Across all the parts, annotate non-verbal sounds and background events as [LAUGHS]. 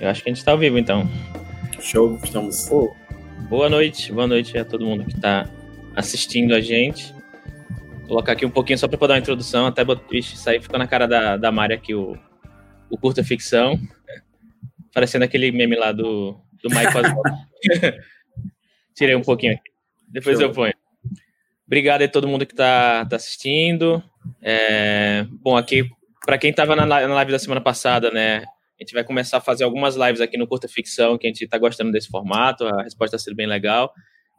Eu acho que a gente está ao vivo, então. Show, estamos. Oh, boa noite, boa noite a todo mundo que está assistindo a gente. Vou colocar aqui um pouquinho só para poder dar uma introdução, até Ixi, isso aí ficou na cara da, da Mari aqui o, o curta ficção. Parecendo aquele meme lá do, do Michael [LAUGHS] Tirei um pouquinho aqui. Depois Show. eu ponho. Obrigado a todo mundo que está tá assistindo. É, bom, aqui, para quem estava na, live da semana passada, né? A gente vai começar a fazer algumas lives aqui no Curta Ficção, que a gente está gostando desse formato, a resposta está sendo bem legal.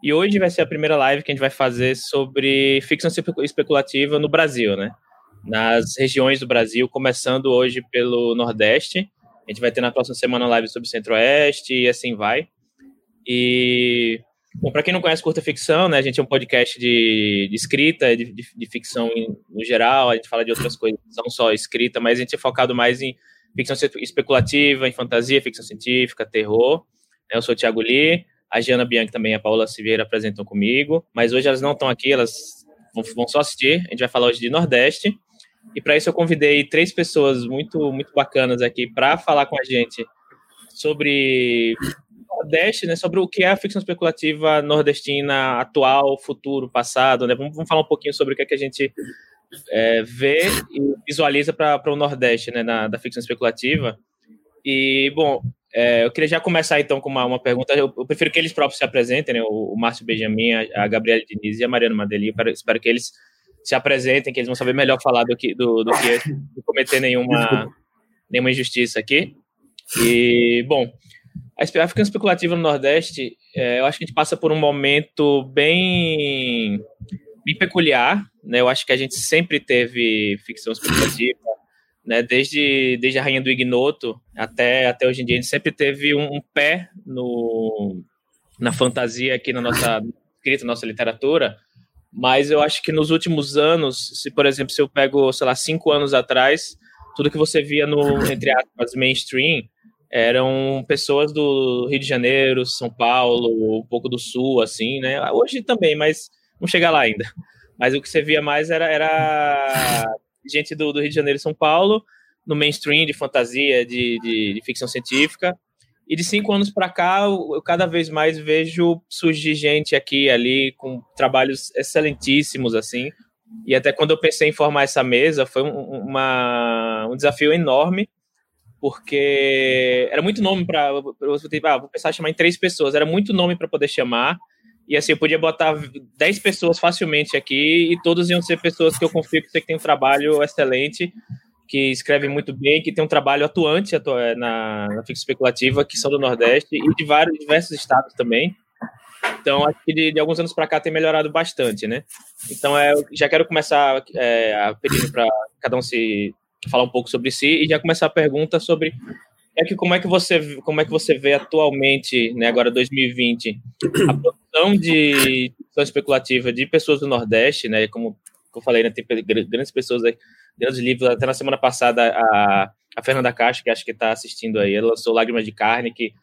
E hoje vai ser a primeira live que a gente vai fazer sobre ficção especulativa no Brasil, né? Nas regiões do Brasil, começando hoje pelo Nordeste. A gente vai ter na próxima semana live sobre Centro-Oeste e assim vai. E, bom, para quem não conhece Curta Ficção, né? A gente é um podcast de, de escrita, de, de, de ficção em, no geral. A gente fala de outras coisas, não só escrita, mas a gente é focado mais em ficção especulativa, em fantasia, ficção científica, terror. Eu sou o Thiago Lee, a Giana Bianchi também e a Paula Silveira apresentam comigo, mas hoje elas não estão aqui, elas vão só assistir. A gente vai falar hoje de Nordeste. E para isso eu convidei três pessoas muito muito bacanas aqui para falar com a gente sobre Nordeste, né, sobre o que é a ficção especulativa nordestina atual, futuro, passado, né? Vamos, vamos falar um pouquinho sobre o que é que a gente é, vê e visualiza para o Nordeste, né, na, da ficção especulativa. E, bom, é, eu queria já começar então com uma, uma pergunta. Eu, eu, prefiro que eles próprios se apresentem, né, o, o Márcio Benjamin, a, a Gabriela Diniz e a Mariana Madeli. Eu espero que eles se apresentem, que eles vão saber melhor falar do que, do, do que do cometer nenhuma, nenhuma injustiça aqui. E, bom, a ficção especulativa no Nordeste, é, eu acho que a gente passa por um momento bem bem peculiar, né? Eu acho que a gente sempre teve ficção especulativa, né? Desde, desde a Rainha do Ignoto até, até hoje em dia, a gente sempre teve um, um pé no, na fantasia aqui na nossa escrita, nossa literatura, mas eu acho que nos últimos anos, se por exemplo, se eu pego, sei lá, cinco anos atrás, tudo que você via no, entre aspas, mainstream, eram pessoas do Rio de Janeiro, São Paulo, um pouco do Sul, assim, né? Hoje também, mas Vamos chegar lá ainda. Mas o que você via mais era, era gente do, do Rio de Janeiro e São Paulo, no mainstream de fantasia, de, de, de ficção científica. E de cinco anos para cá, eu, cada vez mais vejo surgir gente aqui e ali com trabalhos excelentíssimos, assim. E até quando eu pensei em formar essa mesa, foi um, uma, um desafio enorme, porque era muito nome para. Ah, vou pensar em chamar em três pessoas, era muito nome para poder chamar. E assim, eu podia botar 10 pessoas facilmente aqui e todos iam ser pessoas que eu confio que você tem um trabalho excelente, que escreve muito bem, que tem um trabalho atuante na, na ficção especulativa, que são do Nordeste e de vários diversos estados também. Então, acho que de, de alguns anos para cá tem melhorado bastante, né? Então, é, já quero começar é, pedindo para cada um se falar um pouco sobre si e já começar a pergunta sobre é que como é que você como é que você vê atualmente, né, agora 2020, a produção de produção especulativa de pessoas do Nordeste, né, como eu falei, né, tem grandes pessoas, grandes livros, até na semana passada a, a Fernanda Caixa, que acho que está assistindo aí, ela lançou Lágrimas de Carne, que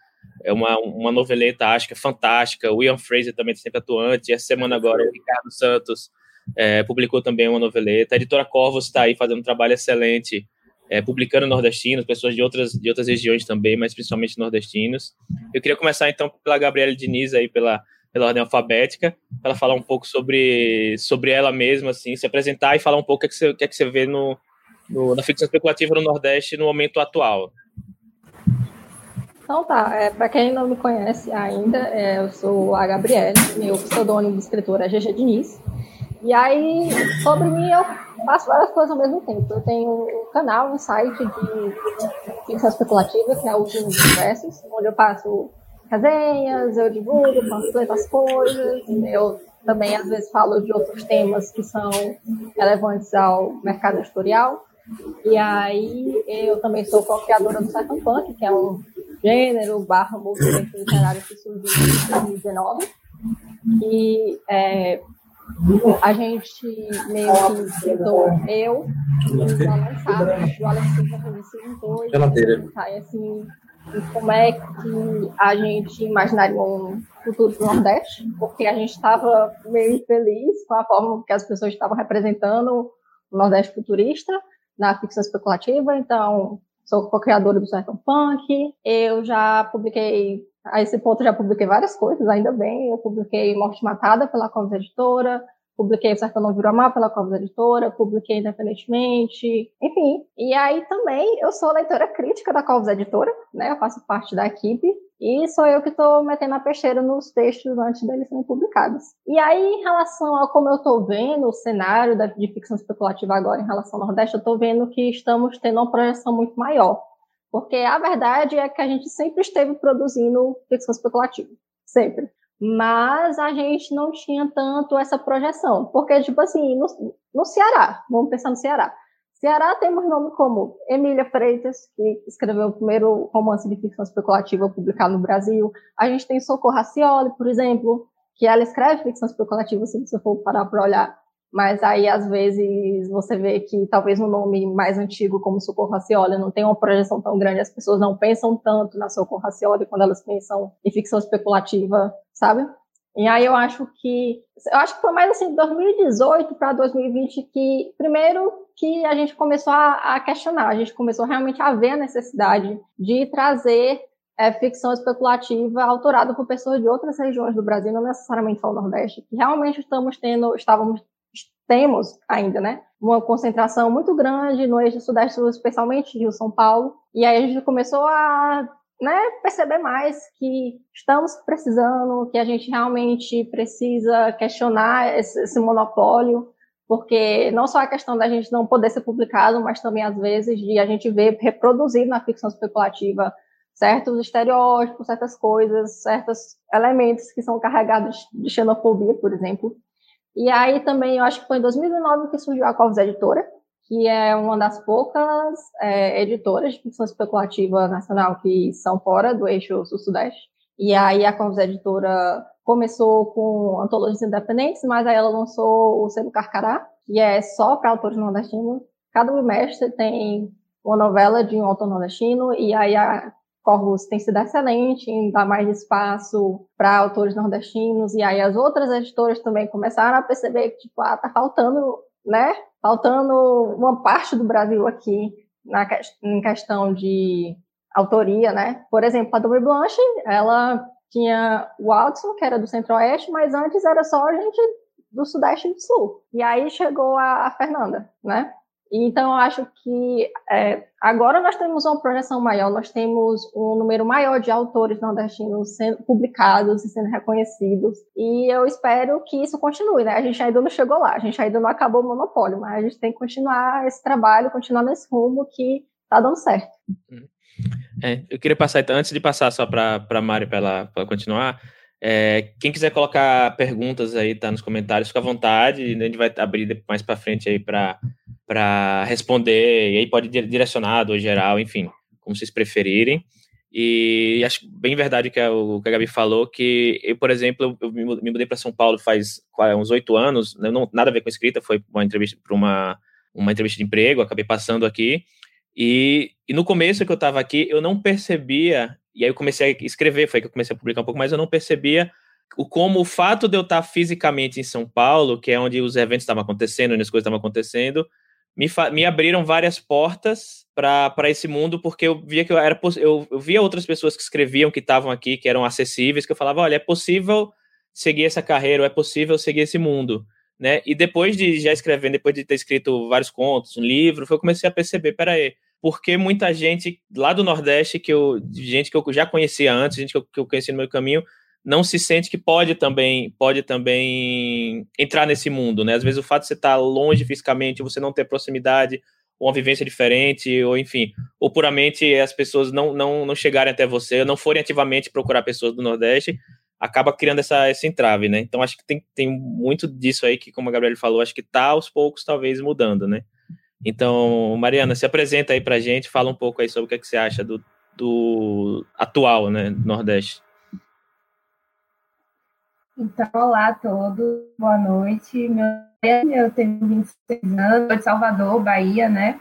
é uma, uma noveleta, acho que é fantástica, o Ian Fraser também está sempre atuante, essa semana agora o Ricardo Santos é, publicou também uma noveleta, a editora Corvos está aí fazendo um trabalho excelente é, publicando nordestinos, pessoas de outras, de outras regiões também, mas principalmente nordestinos. Eu queria começar então pela Gabriela Diniz aí, pela, pela ordem alfabética, para falar um pouco sobre, sobre ela mesma, assim, se apresentar e falar um pouco o que, é que, você, o que, é que você vê no, no, na ficção especulativa no Nordeste no momento atual. Então tá, é, para quem não me conhece ainda, é, eu sou a Gabriela, meu pseudônimo de escritora é GG Diniz. E aí, sobre mim, eu faço várias coisas ao mesmo tempo. Eu tenho um canal, um site de ficção especulativa, que é o Últimos Universos, onde eu faço resenhas, eu divulgo, panfleto as coisas, eu também às vezes falo de outros temas que são relevantes ao mercado editorial. E aí eu também sou co-criadora do Cypher Punk, que é um gênero barra movimento literário que surgiu em 2019. E é, a gente meio que tentou, eu, lançar, o Alex Silva se juntou e assim, como é que a gente imaginaria um futuro do Nordeste, porque a gente estava meio infeliz com a forma que as pessoas estavam representando o Nordeste futurista, na ficção especulativa, então sou co-criadora do Sertão Punk. Eu já publiquei, a esse ponto já publiquei várias coisas, ainda bem. Eu publiquei Morte Matada pela Covas Editora, publiquei O Sertão Não Virou Mar pela Covas Editora, publiquei independentemente, enfim. E aí também eu sou leitora crítica da Covas Editora, né? Eu faço parte da equipe. E sou eu que estou metendo a peixeira nos textos antes deles serem publicados. E aí, em relação a como eu estou vendo o cenário da, de ficção especulativa agora em relação ao Nordeste, eu estou vendo que estamos tendo uma projeção muito maior. Porque a verdade é que a gente sempre esteve produzindo ficção especulativa. Sempre. Mas a gente não tinha tanto essa projeção. Porque, tipo assim, no, no Ceará, vamos pensar no Ceará Ceará temos nome como Emília Freitas, que escreveu o primeiro romance de ficção especulativa publicado no Brasil. A gente tem Socorro Racioli, por exemplo, que ela escreve ficção especulativa, se você for parar para olhar. Mas aí, às vezes, você vê que talvez um nome mais antigo, como Socorro Racioli, não tem uma projeção tão grande, as pessoas não pensam tanto na Socorro Racioli quando elas pensam em ficção especulativa, sabe? E aí eu acho que eu acho que foi mais assim 2018 para 2020 que primeiro que a gente começou a, a, questionar, a gente começou realmente a ver a necessidade de trazer é, ficção especulativa autorada por pessoas de outras regiões do Brasil, não necessariamente só o Nordeste, que realmente estamos tendo, estávamos temos ainda, né, uma concentração muito grande no eixo sudeste, especialmente Rio São Paulo, e aí a gente começou a né, perceber mais que estamos precisando, que a gente realmente precisa questionar esse, esse, monopólio, porque não só a questão da gente não poder ser publicado, mas também às vezes de a gente ver reproduzido na ficção especulativa certos estereótipos, certas coisas, certos elementos que são carregados de xenofobia, por exemplo. E aí também, eu acho que foi em 2009 que surgiu a Covas Editora, que é uma das poucas é, editoras de ficção especulativa nacional que são fora do eixo sul-sudeste. E aí a Convos Editora começou com antologias independentes, mas aí ela lançou o Selo Carcará, que é só para autores nordestinos. Cada bimestre tem uma novela de um autor nordestino, e aí a Corvus tem sido excelente em dar mais espaço para autores nordestinos, e aí as outras editoras também começaram a perceber que, tipo, ah, tá faltando, né, faltando uma parte do Brasil aqui na em questão de autoria, né? Por exemplo, a Dome Blanche, ela tinha o Watson, que era do Centro-Oeste, mas antes era só gente do Sudeste e do Sul. E aí chegou a, a Fernanda, né? Então, eu acho que é, agora nós temos uma projeção maior, nós temos um número maior de autores nordestinos sendo publicados e sendo reconhecidos, e eu espero que isso continue, né? A gente ainda não chegou lá, a gente ainda não acabou o monopólio, mas a gente tem que continuar esse trabalho, continuar nesse rumo que está dando certo. É, eu queria passar, então, antes de passar só para a Mari para ela continuar, é, quem quiser colocar perguntas aí, tá nos comentários, fica à vontade, a gente vai abrir mais para frente aí para responder, e aí pode direcionado ou geral, enfim, como vocês preferirem. E acho bem verdade que o que a Gabi falou, que eu, por exemplo, eu me mudei para São Paulo faz uns oito anos, né, não, nada a ver com escrita, foi uma entrevista para uma, uma entrevista de emprego, acabei passando aqui, e, e no começo que eu estava aqui, eu não percebia, e aí eu comecei a escrever, foi que eu comecei a publicar um pouco mais, eu não percebia o como o fato de eu estar fisicamente em São Paulo, que é onde os eventos estavam acontecendo, onde as coisas estavam acontecendo, me, me abriram várias portas para esse mundo, porque eu via que eu era eu, eu via outras pessoas que escreviam, que estavam aqui, que eram acessíveis, que eu falava, olha, é possível seguir essa carreira, é possível seguir esse mundo, né? E depois de já escrevendo, depois de ter escrito vários contos, um livro, foi eu comecei a perceber, peraí, porque muita gente lá do Nordeste, que eu, gente que eu já conhecia antes, gente que eu, que eu conheci no meu caminho, não se sente que pode também pode também entrar nesse mundo, né? Às vezes o fato de você estar longe fisicamente, você não ter proximidade, ou uma vivência diferente, ou enfim, ou puramente as pessoas não, não, não chegarem até você, não forem ativamente procurar pessoas do Nordeste, acaba criando essa, esse entrave, né? Então acho que tem, tem muito disso aí que, como a Gabriela falou, acho que tá aos poucos talvez mudando, né? Então, Mariana, se apresenta aí pra gente, fala um pouco aí sobre o que, é que você acha do, do atual, né, Nordeste. Então, olá a todos, boa noite. Meu eu tenho 26 anos, sou de Salvador, Bahia, né?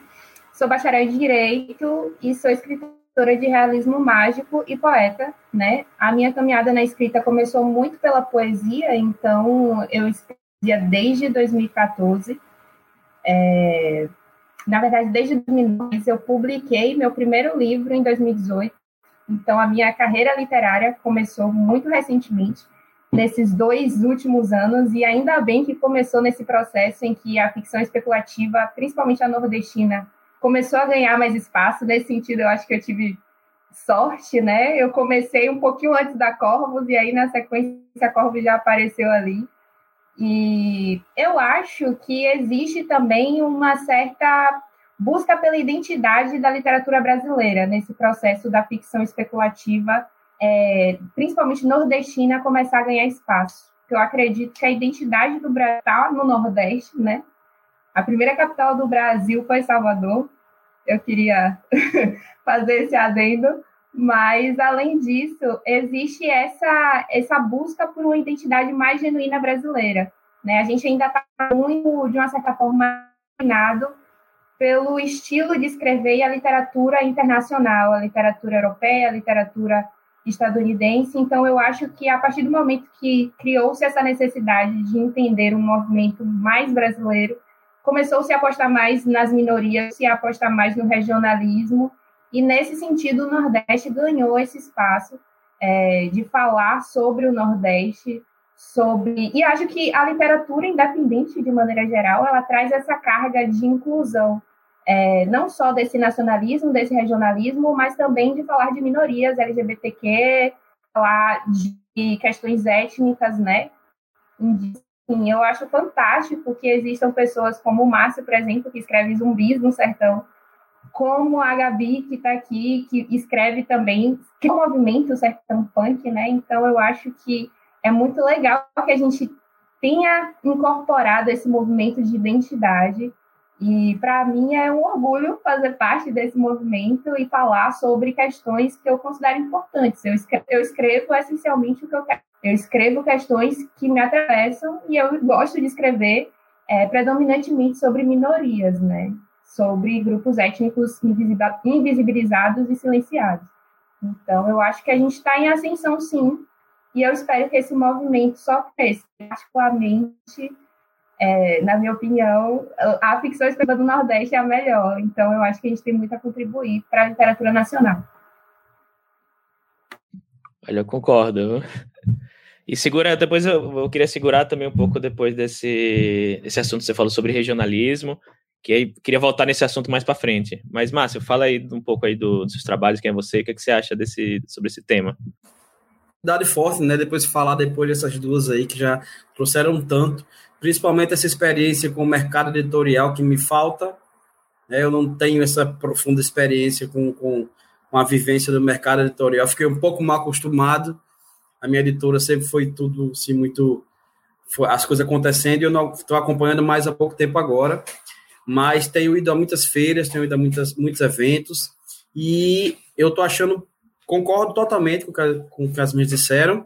Sou bacharel em Direito e sou escritora de realismo mágico e poeta, né? A minha caminhada na escrita começou muito pela poesia, então eu escrevia desde 2014. É... na verdade, desde 2010, eu publiquei meu primeiro livro em 2018. Então, a minha carreira literária começou muito recentemente, nesses dois últimos anos, e ainda bem que começou nesse processo em que a ficção especulativa, principalmente a nordestina, começou a ganhar mais espaço. Nesse sentido, eu acho que eu tive sorte, né? Eu comecei um pouquinho antes da Corvus, e aí, na sequência, a Corvus já apareceu ali. E eu acho que existe também uma certa busca pela identidade da literatura brasileira nesse processo da ficção especulativa, é, principalmente nordestina, começar a ganhar espaço. Eu acredito que a identidade do Brasil está no Nordeste, né? A primeira capital do Brasil foi Salvador. Eu queria [LAUGHS] fazer esse adendo, mas além disso, existe essa essa busca por uma identidade mais genuína brasileira, né? A gente ainda está muito de uma certa forma dominado pelo estilo de escrever e a literatura internacional, a literatura europeia, a literatura estadunidense. Então, eu acho que a partir do momento que criou-se essa necessidade de entender um movimento mais brasileiro, começou-se a apostar mais nas minorias, se a apostar mais no regionalismo, e nesse sentido o Nordeste ganhou esse espaço é, de falar sobre o Nordeste, sobre e acho que a literatura independente de maneira geral ela traz essa carga de inclusão é, não só desse nacionalismo desse regionalismo mas também de falar de minorias LGBTQ falar de questões étnicas né? Sim, eu acho fantástico que existam pessoas como o Márcio, por exemplo, que escreve Zumbis no Sertão, como a Gabi, que está aqui, que escreve também, que é o movimento Sertão Punk, né? Então, eu acho que é muito legal que a gente tenha incorporado esse movimento de identidade. E para mim é um orgulho fazer parte desse movimento e falar sobre questões que eu considero importantes. Eu escrevo, eu escrevo essencialmente o que eu quero. Eu escrevo questões que me atravessam e eu gosto de escrever é, predominantemente sobre minorias, né? Sobre grupos étnicos invisibilizados e silenciados. Então, eu acho que a gente está em ascensão, sim, e eu espero que esse movimento só cresça. Particularmente, é, na minha opinião, a ficção escrita do Nordeste é a melhor. Então, eu acho que a gente tem muito a contribuir para a literatura nacional. Olha, eu concordo. E segura, depois eu, eu, queria segurar também um pouco depois desse, desse assunto que você falou sobre regionalismo, que queria voltar nesse assunto mais para frente. Mas, Márcio, fala aí um pouco aí do, dos seus trabalhos, quem é você, o que, é que você acha desse, sobre esse tema? Dade forte, né? Depois de falar depois dessas duas aí que já trouxeram tanto, principalmente essa experiência com o mercado editorial que me falta. Né? Eu não tenho essa profunda experiência com, com, com a vivência do mercado editorial. Fiquei um pouco mal acostumado. A minha editora sempre foi tudo assim muito as coisas acontecendo e eu não estou acompanhando mais há pouco tempo agora. Mas tenho ido a muitas feiras, tenho ido a muitas, muitos eventos e eu estou achando concordo totalmente com, com o que as minhas disseram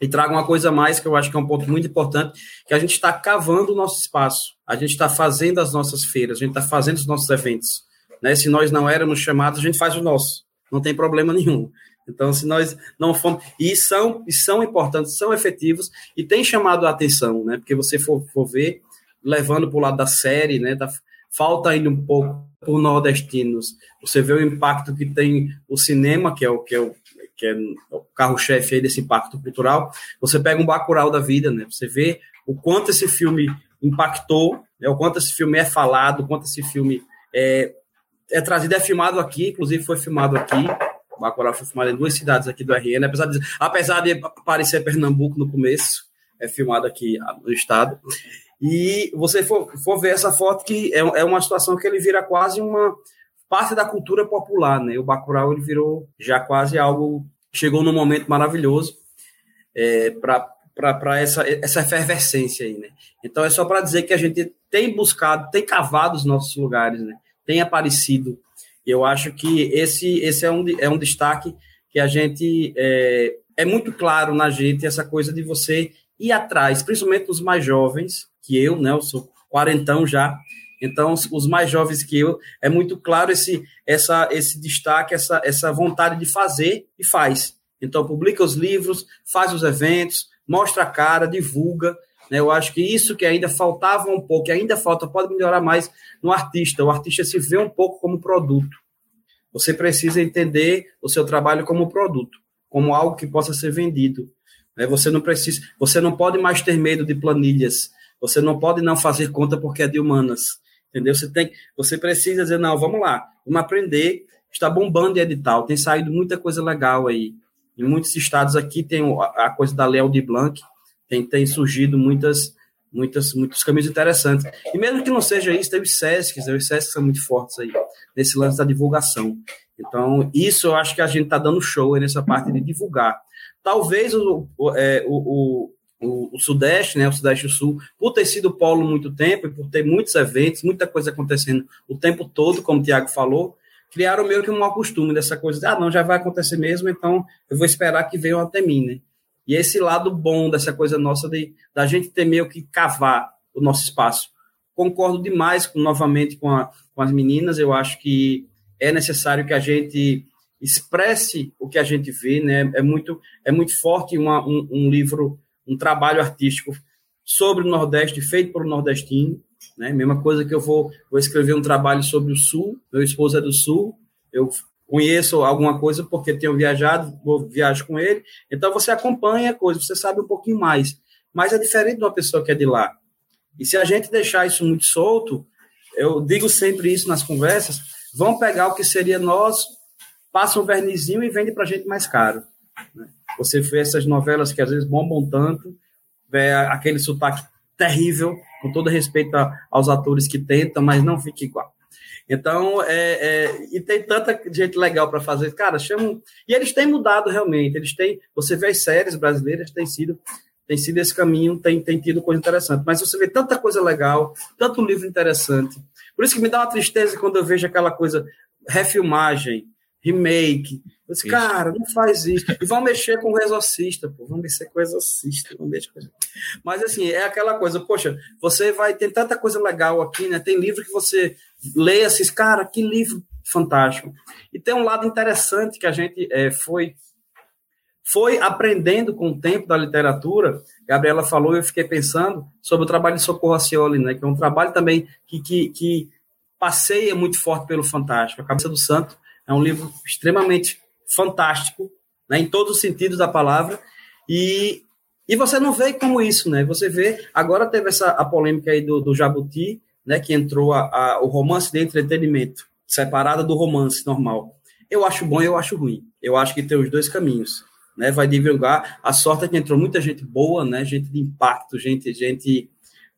e trago uma coisa mais que eu acho que é um ponto muito importante, que a gente está cavando o nosso espaço, a gente está fazendo as nossas feiras, a gente está fazendo os nossos eventos. Né? Se nós não éramos chamados, a gente faz o nosso, não tem problema nenhum. Então, se nós não fomos. E são, e são importantes, são efetivos e tem chamado a atenção, né? Porque você for, for ver, levando para o lado da série, né? Da, falta ainda um pouco por nordestinos. Você vê o impacto que tem o cinema, que é o que é o, que é o carro-chefe desse impacto cultural. Você pega um Bacurau da vida, né? Você vê o quanto esse filme impactou, né? o quanto esse filme é falado, o quanto esse filme é, é trazido, é filmado aqui, inclusive foi filmado aqui. O Bacurau foi filmado em duas cidades aqui do RN, apesar de, apesar de parecer Pernambuco no começo, é filmado aqui no estado. E você for, for ver essa foto que é, é uma situação que ele vira quase uma parte da cultura popular, né? O Bacurau ele virou já quase algo chegou num momento maravilhoso é, para essa, essa efervescência aí, né? Então é só para dizer que a gente tem buscado, tem cavado os nossos lugares, né? Tem aparecido. Eu acho que esse, esse é, um, é um destaque que a gente é, é muito claro na gente essa coisa de você ir atrás, principalmente os mais jovens, que eu, né? Eu sou quarentão já. Então, os mais jovens que eu, é muito claro esse, essa, esse destaque, essa, essa vontade de fazer e faz. Então, publica os livros, faz os eventos, mostra a cara, divulga. Né? Eu acho que isso que ainda faltava um pouco, que ainda falta, pode melhorar mais no artista. O artista se vê um pouco como produto. Você precisa entender o seu trabalho como produto, como algo que possa ser vendido. Né? Você não precisa, você não pode mais ter medo de planilhas. Você não pode não fazer conta porque é de humanas. Entendeu? Você tem, você precisa dizer não, vamos lá, vamos aprender. Está bombando de edital, tem saído muita coisa legal aí. Em muitos estados aqui tem a coisa da Léo de Blanc, tem, tem surgido muitas, muitas, muitos caminhos interessantes. E mesmo que não seja isso, tem os SESCs, os SESCs são muito fortes aí, nesse lance da divulgação. Então, isso eu acho que a gente está dando show nessa parte de divulgar. Talvez o, o, é, o, o, Sudeste, né, o Sudeste e o Sul, por ter sido polo muito tempo e por ter muitos eventos, muita coisa acontecendo o tempo todo, como o Tiago falou, criaram meio que um mau costume dessa coisa de, ah, não, já vai acontecer mesmo, então eu vou esperar que venham até mim, né? E esse lado bom dessa coisa nossa de da gente ter meio que cavar o nosso espaço. Concordo demais com, novamente com, a, com as meninas, eu acho que é necessário que a gente expresse o que a gente vê, né? É muito, é muito forte uma, um, um livro, um trabalho artístico sobre o Nordeste, feito por um nordestino, né? Mesma coisa que eu vou, vou escrever um trabalho sobre o Sul, meu esposo é do Sul, eu conheço alguma coisa porque tenho viajado, vou viajo com ele, então você acompanha a coisa, você sabe um pouquinho mais, mas é diferente de uma pessoa que é de lá. E se a gente deixar isso muito solto, eu digo sempre isso nas conversas, vão pegar o que seria nós, passa um vernizinho e vende para gente mais caro. Né? Você vê essas novelas que às vezes bombam tanto, vê aquele sotaque terrível, com todo respeito aos atores que tentam, mas não fica igual. Então, é, é, e tem tanta gente legal para fazer, cara, chamam. E eles têm mudado realmente. Eles têm. Você vê as séries brasileiras, tem sido, tem sido esse caminho, tem, tem tido coisa interessante. Mas você vê tanta coisa legal, tanto livro interessante. Por isso que me dá uma tristeza quando eu vejo aquela coisa, refilmagem, remake. Eu disse, cara, não faz isso. E vão mexer com o exorcista, pô. Vão mexer com o exorcista. Vão mexer com... Mas assim, é aquela coisa, poxa, você vai ter tanta coisa legal aqui, né? Tem livro que você lê assim, cara, que livro fantástico. E tem um lado interessante que a gente é, foi foi aprendendo com o tempo da literatura. Gabriela falou, eu fiquei pensando sobre o trabalho de Socorro Acioli, né? Que é um trabalho também que, que, que passeia muito forte pelo fantástico. A Cabeça do Santo é um livro extremamente fantástico, né, em todos os sentidos da palavra, e, e você não vê como isso, né? Você vê, agora teve essa a polêmica aí do, do Jabuti, né, que entrou a, a, o romance de entretenimento, separada do romance normal. Eu acho bom e eu acho ruim. Eu acho que tem os dois caminhos. Né, vai divulgar. A sorte é que entrou muita gente boa, né, gente de impacto, gente, gente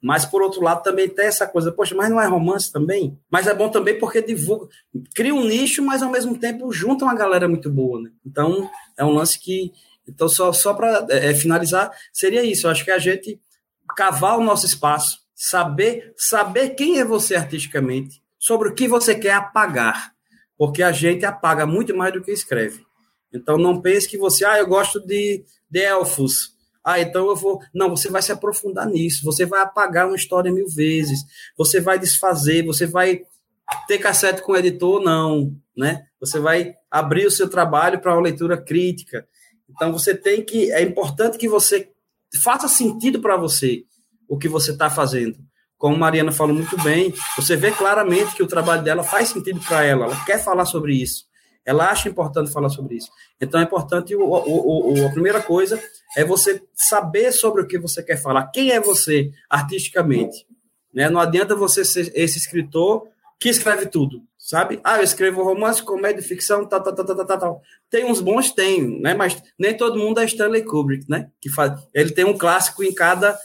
mas, por outro lado, também tem essa coisa, poxa, mas não é romance também? Mas é bom também porque divulga, cria um nicho, mas ao mesmo tempo junta uma galera muito boa, né? Então, é um lance que. Então, só, só para é, é, finalizar, seria isso. Eu acho que a gente cavar o nosso espaço, saber, saber quem é você artisticamente, sobre o que você quer apagar. Porque a gente apaga muito mais do que escreve. Então, não pense que você, ah, eu gosto de, de elfos ah, então eu vou. Não, você vai se aprofundar nisso, você vai apagar uma história mil vezes, você vai desfazer, você vai ter cassete com o editor, não, né? Você vai abrir o seu trabalho para uma leitura crítica. Então você tem que. É importante que você faça sentido para você o que você está fazendo. Como Mariana falou muito bem, você vê claramente que o trabalho dela faz sentido para ela, ela quer falar sobre isso. Ela acha importante falar sobre isso. Então é importante, o, o, o, a primeira coisa é você saber sobre o que você quer falar. Quem é você artisticamente? Né? Não adianta você ser esse escritor que escreve tudo, sabe? Ah, eu escrevo romance, comédia, ficção, tal, tal, tal, tal, tal, tal. Tem uns bons, tem, né? Mas nem todo mundo é Stanley Kubrick, né? Que faz, ele tem um clássico em cada,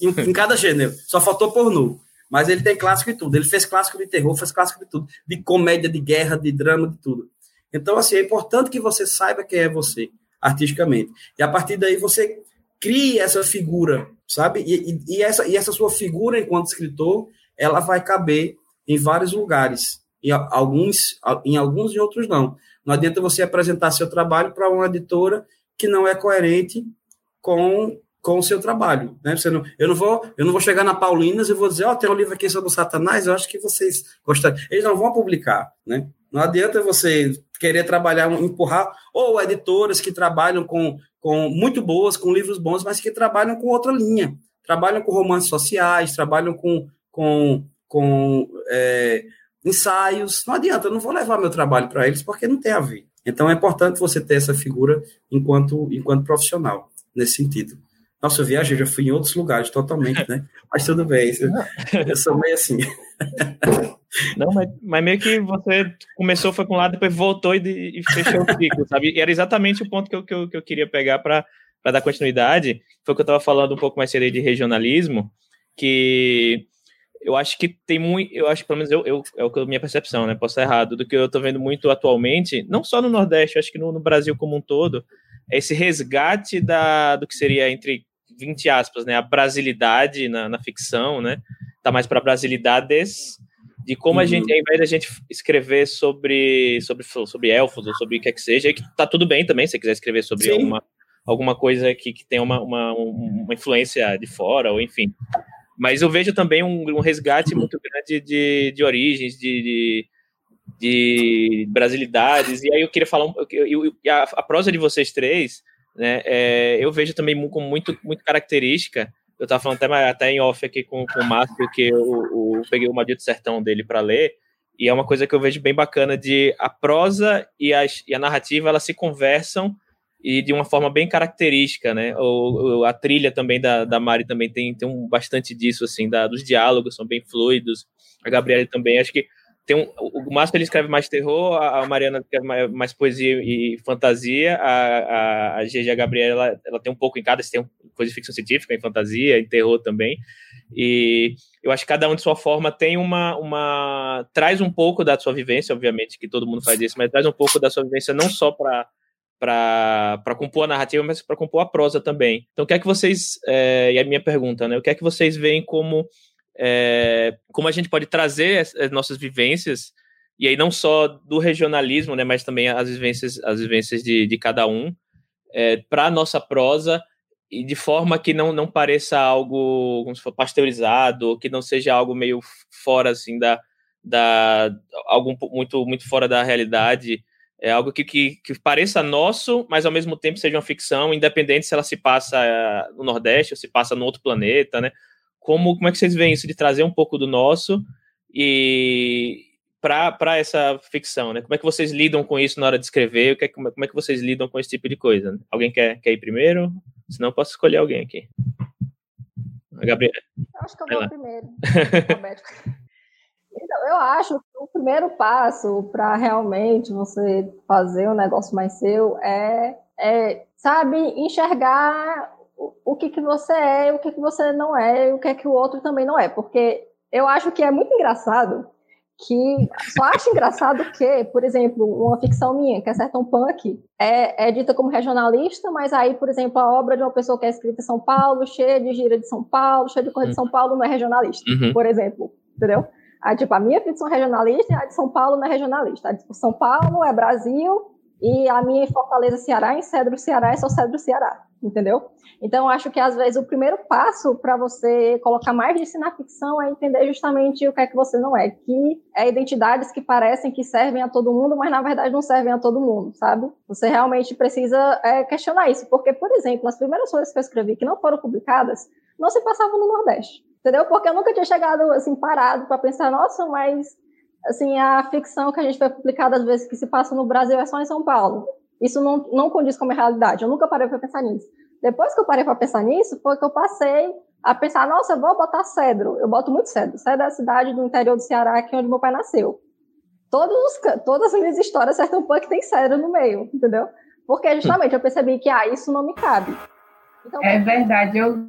em, em cada [LAUGHS] gênero. Só faltou pornô. Mas ele tem clássico de tudo. Ele fez clássico de terror, fez clássico de tudo. De comédia, de guerra, de drama, de tudo. Então, assim, é importante que você saiba quem é você artisticamente. E a partir daí você crie essa figura, sabe? E, e, e, essa, e essa sua figura enquanto escritor, ela vai caber em vários lugares. Em alguns, em alguns e outros não. Não adianta você apresentar seu trabalho para uma editora que não é coerente com, com o seu trabalho. Né? Você não, eu, não vou, eu não vou chegar na Paulinas e vou dizer, ó, oh, tem um livro aqui sobre o Satanás, eu acho que vocês gostariam. Eles não vão publicar, né? Não adianta você querer trabalhar, empurrar, ou editoras que trabalham com, com muito boas, com livros bons, mas que trabalham com outra linha, trabalham com romances sociais, trabalham com, com, com é, ensaios. Não adianta, eu não vou levar meu trabalho para eles porque não tem a ver. Então é importante você ter essa figura enquanto, enquanto profissional, nesse sentido. Nossa, eu viajei, já fui em outros lugares totalmente, né? [LAUGHS] Mas tudo bem, eu sou meio assim. [LAUGHS] [LAUGHS] Não, mas, mas, meio que você começou, foi com um lado, depois voltou e, e fechou o ciclo, sabe? E era exatamente o ponto que eu, que eu, que eu queria pegar para dar continuidade. Foi o que eu estava falando um pouco mais cedo de regionalismo, que eu acho que tem muito, eu acho, pelo menos eu, eu, é a minha percepção, né? Posso estar errado, do que eu estou vendo muito atualmente, não só no Nordeste, acho que no, no, Brasil como um todo, é esse resgate da, do que seria entre 20 aspas, né? A brasilidade na, na ficção, né? Tá mais para brasilidades de como uhum. a gente, ao invés da gente escrever sobre, sobre, sobre elfos ou sobre o que é que seja, que tá tudo bem também, se você quiser escrever sobre alguma, alguma coisa que, que tem uma, uma, uma influência de fora, ou enfim. Mas eu vejo também um, um resgate muito grande de, de origens, de, de, de brasilidades, e aí eu queria falar, um, eu, eu, a, a prosa de vocês três, né, é, eu vejo também como muito, muito característica eu estava falando até, até em off aqui com, com o Márcio, que eu, eu peguei o Maldito Sertão dele para ler, e é uma coisa que eu vejo bem bacana de a prosa e, as, e a narrativa, elas se conversam e de uma forma bem característica, né? O, a trilha também da, da Mari também tem, tem um, bastante disso, assim, da, dos diálogos são bem fluidos. A Gabriela também, acho que tem um, o Márcio ele escreve mais terror, a Mariana escreve mais, mais poesia e fantasia, a, a, a GG Gabriela ela, ela, tem um pouco em cada, tem coisa de ficção científica, em fantasia, em terror também. E eu acho que cada um de sua forma tem uma, uma traz um pouco da sua vivência, obviamente que todo mundo faz isso, mas traz um pouco da sua vivência não só para para compor a narrativa, mas para compor a prosa também. Então, o que é que vocês, é, e a minha pergunta, né? O que é que vocês veem como é, como a gente pode trazer as, as, nossas vivências, e aí não só do regionalismo, né, mas também as vivências, as vivências de, de cada um, é, para a nossa prosa, e de forma que não, não pareça algo como se for pasteurizado, que não seja algo meio fora assim da, da algo muito muito fora da realidade, é algo que, que, que, pareça nosso, mas ao mesmo tempo seja uma ficção, independente se ela se passa no Nordeste ou se passa no outro planeta, né? Como, como é que vocês veem isso de trazer um pouco do nosso e para essa ficção, né? Como é que vocês lidam com isso na hora de escrever? Que, como, é, como é que vocês lidam com esse tipo de coisa? Né? Alguém quer, quer ir primeiro? Senão eu posso escolher alguém aqui. A Gabriela. Eu acho que eu vou primeiro. [LAUGHS] então, eu acho que o primeiro passo para realmente você fazer um negócio mais seu é, é sabe, enxergar o que, que você é, o que, que você não é, e o que é que o outro também não é. Porque eu acho que é muito engraçado que só acho engraçado que, por exemplo, uma ficção minha, que é Sertão Punk, é, é dita como regionalista, mas aí, por exemplo, a obra de uma pessoa que é escrita em São Paulo, cheia de gira de São Paulo, cheia de coisa de São Paulo, não é regionalista, uhum. por exemplo, entendeu? Aí, tipo, a minha ficção regionalista e a de São Paulo não é regionalista. A de São Paulo é Brasil e a minha em Fortaleza, Ceará, em Cedro, Ceará é só Cedro, Ceará, entendeu? Então, acho que às vezes o primeiro passo para você colocar mais disso na ficção é entender justamente o que é que você não é, que é identidades que parecem que servem a todo mundo, mas na verdade não servem a todo mundo, sabe? Você realmente precisa é, questionar isso, porque, por exemplo, as primeiras coisas que eu escrevi que não foram publicadas não se passavam no Nordeste, entendeu? Porque eu nunca tinha chegado assim parado para pensar, nossa, mas assim a ficção que a gente vê publicada às vezes que se passa no Brasil é só em São Paulo. Isso não, não condiz com a realidade. Eu nunca parei para pensar nisso. Depois que eu parei para pensar nisso, foi que eu passei a pensar, nossa, eu vou botar cedro. Eu boto muito cedro. Cedro é a cidade do interior do Ceará, que é onde meu pai nasceu. Os, todas as minhas histórias, certo punk tem cedro no meio, entendeu? Porque justamente eu percebi que, ah, isso não me cabe. Então, é verdade, eu...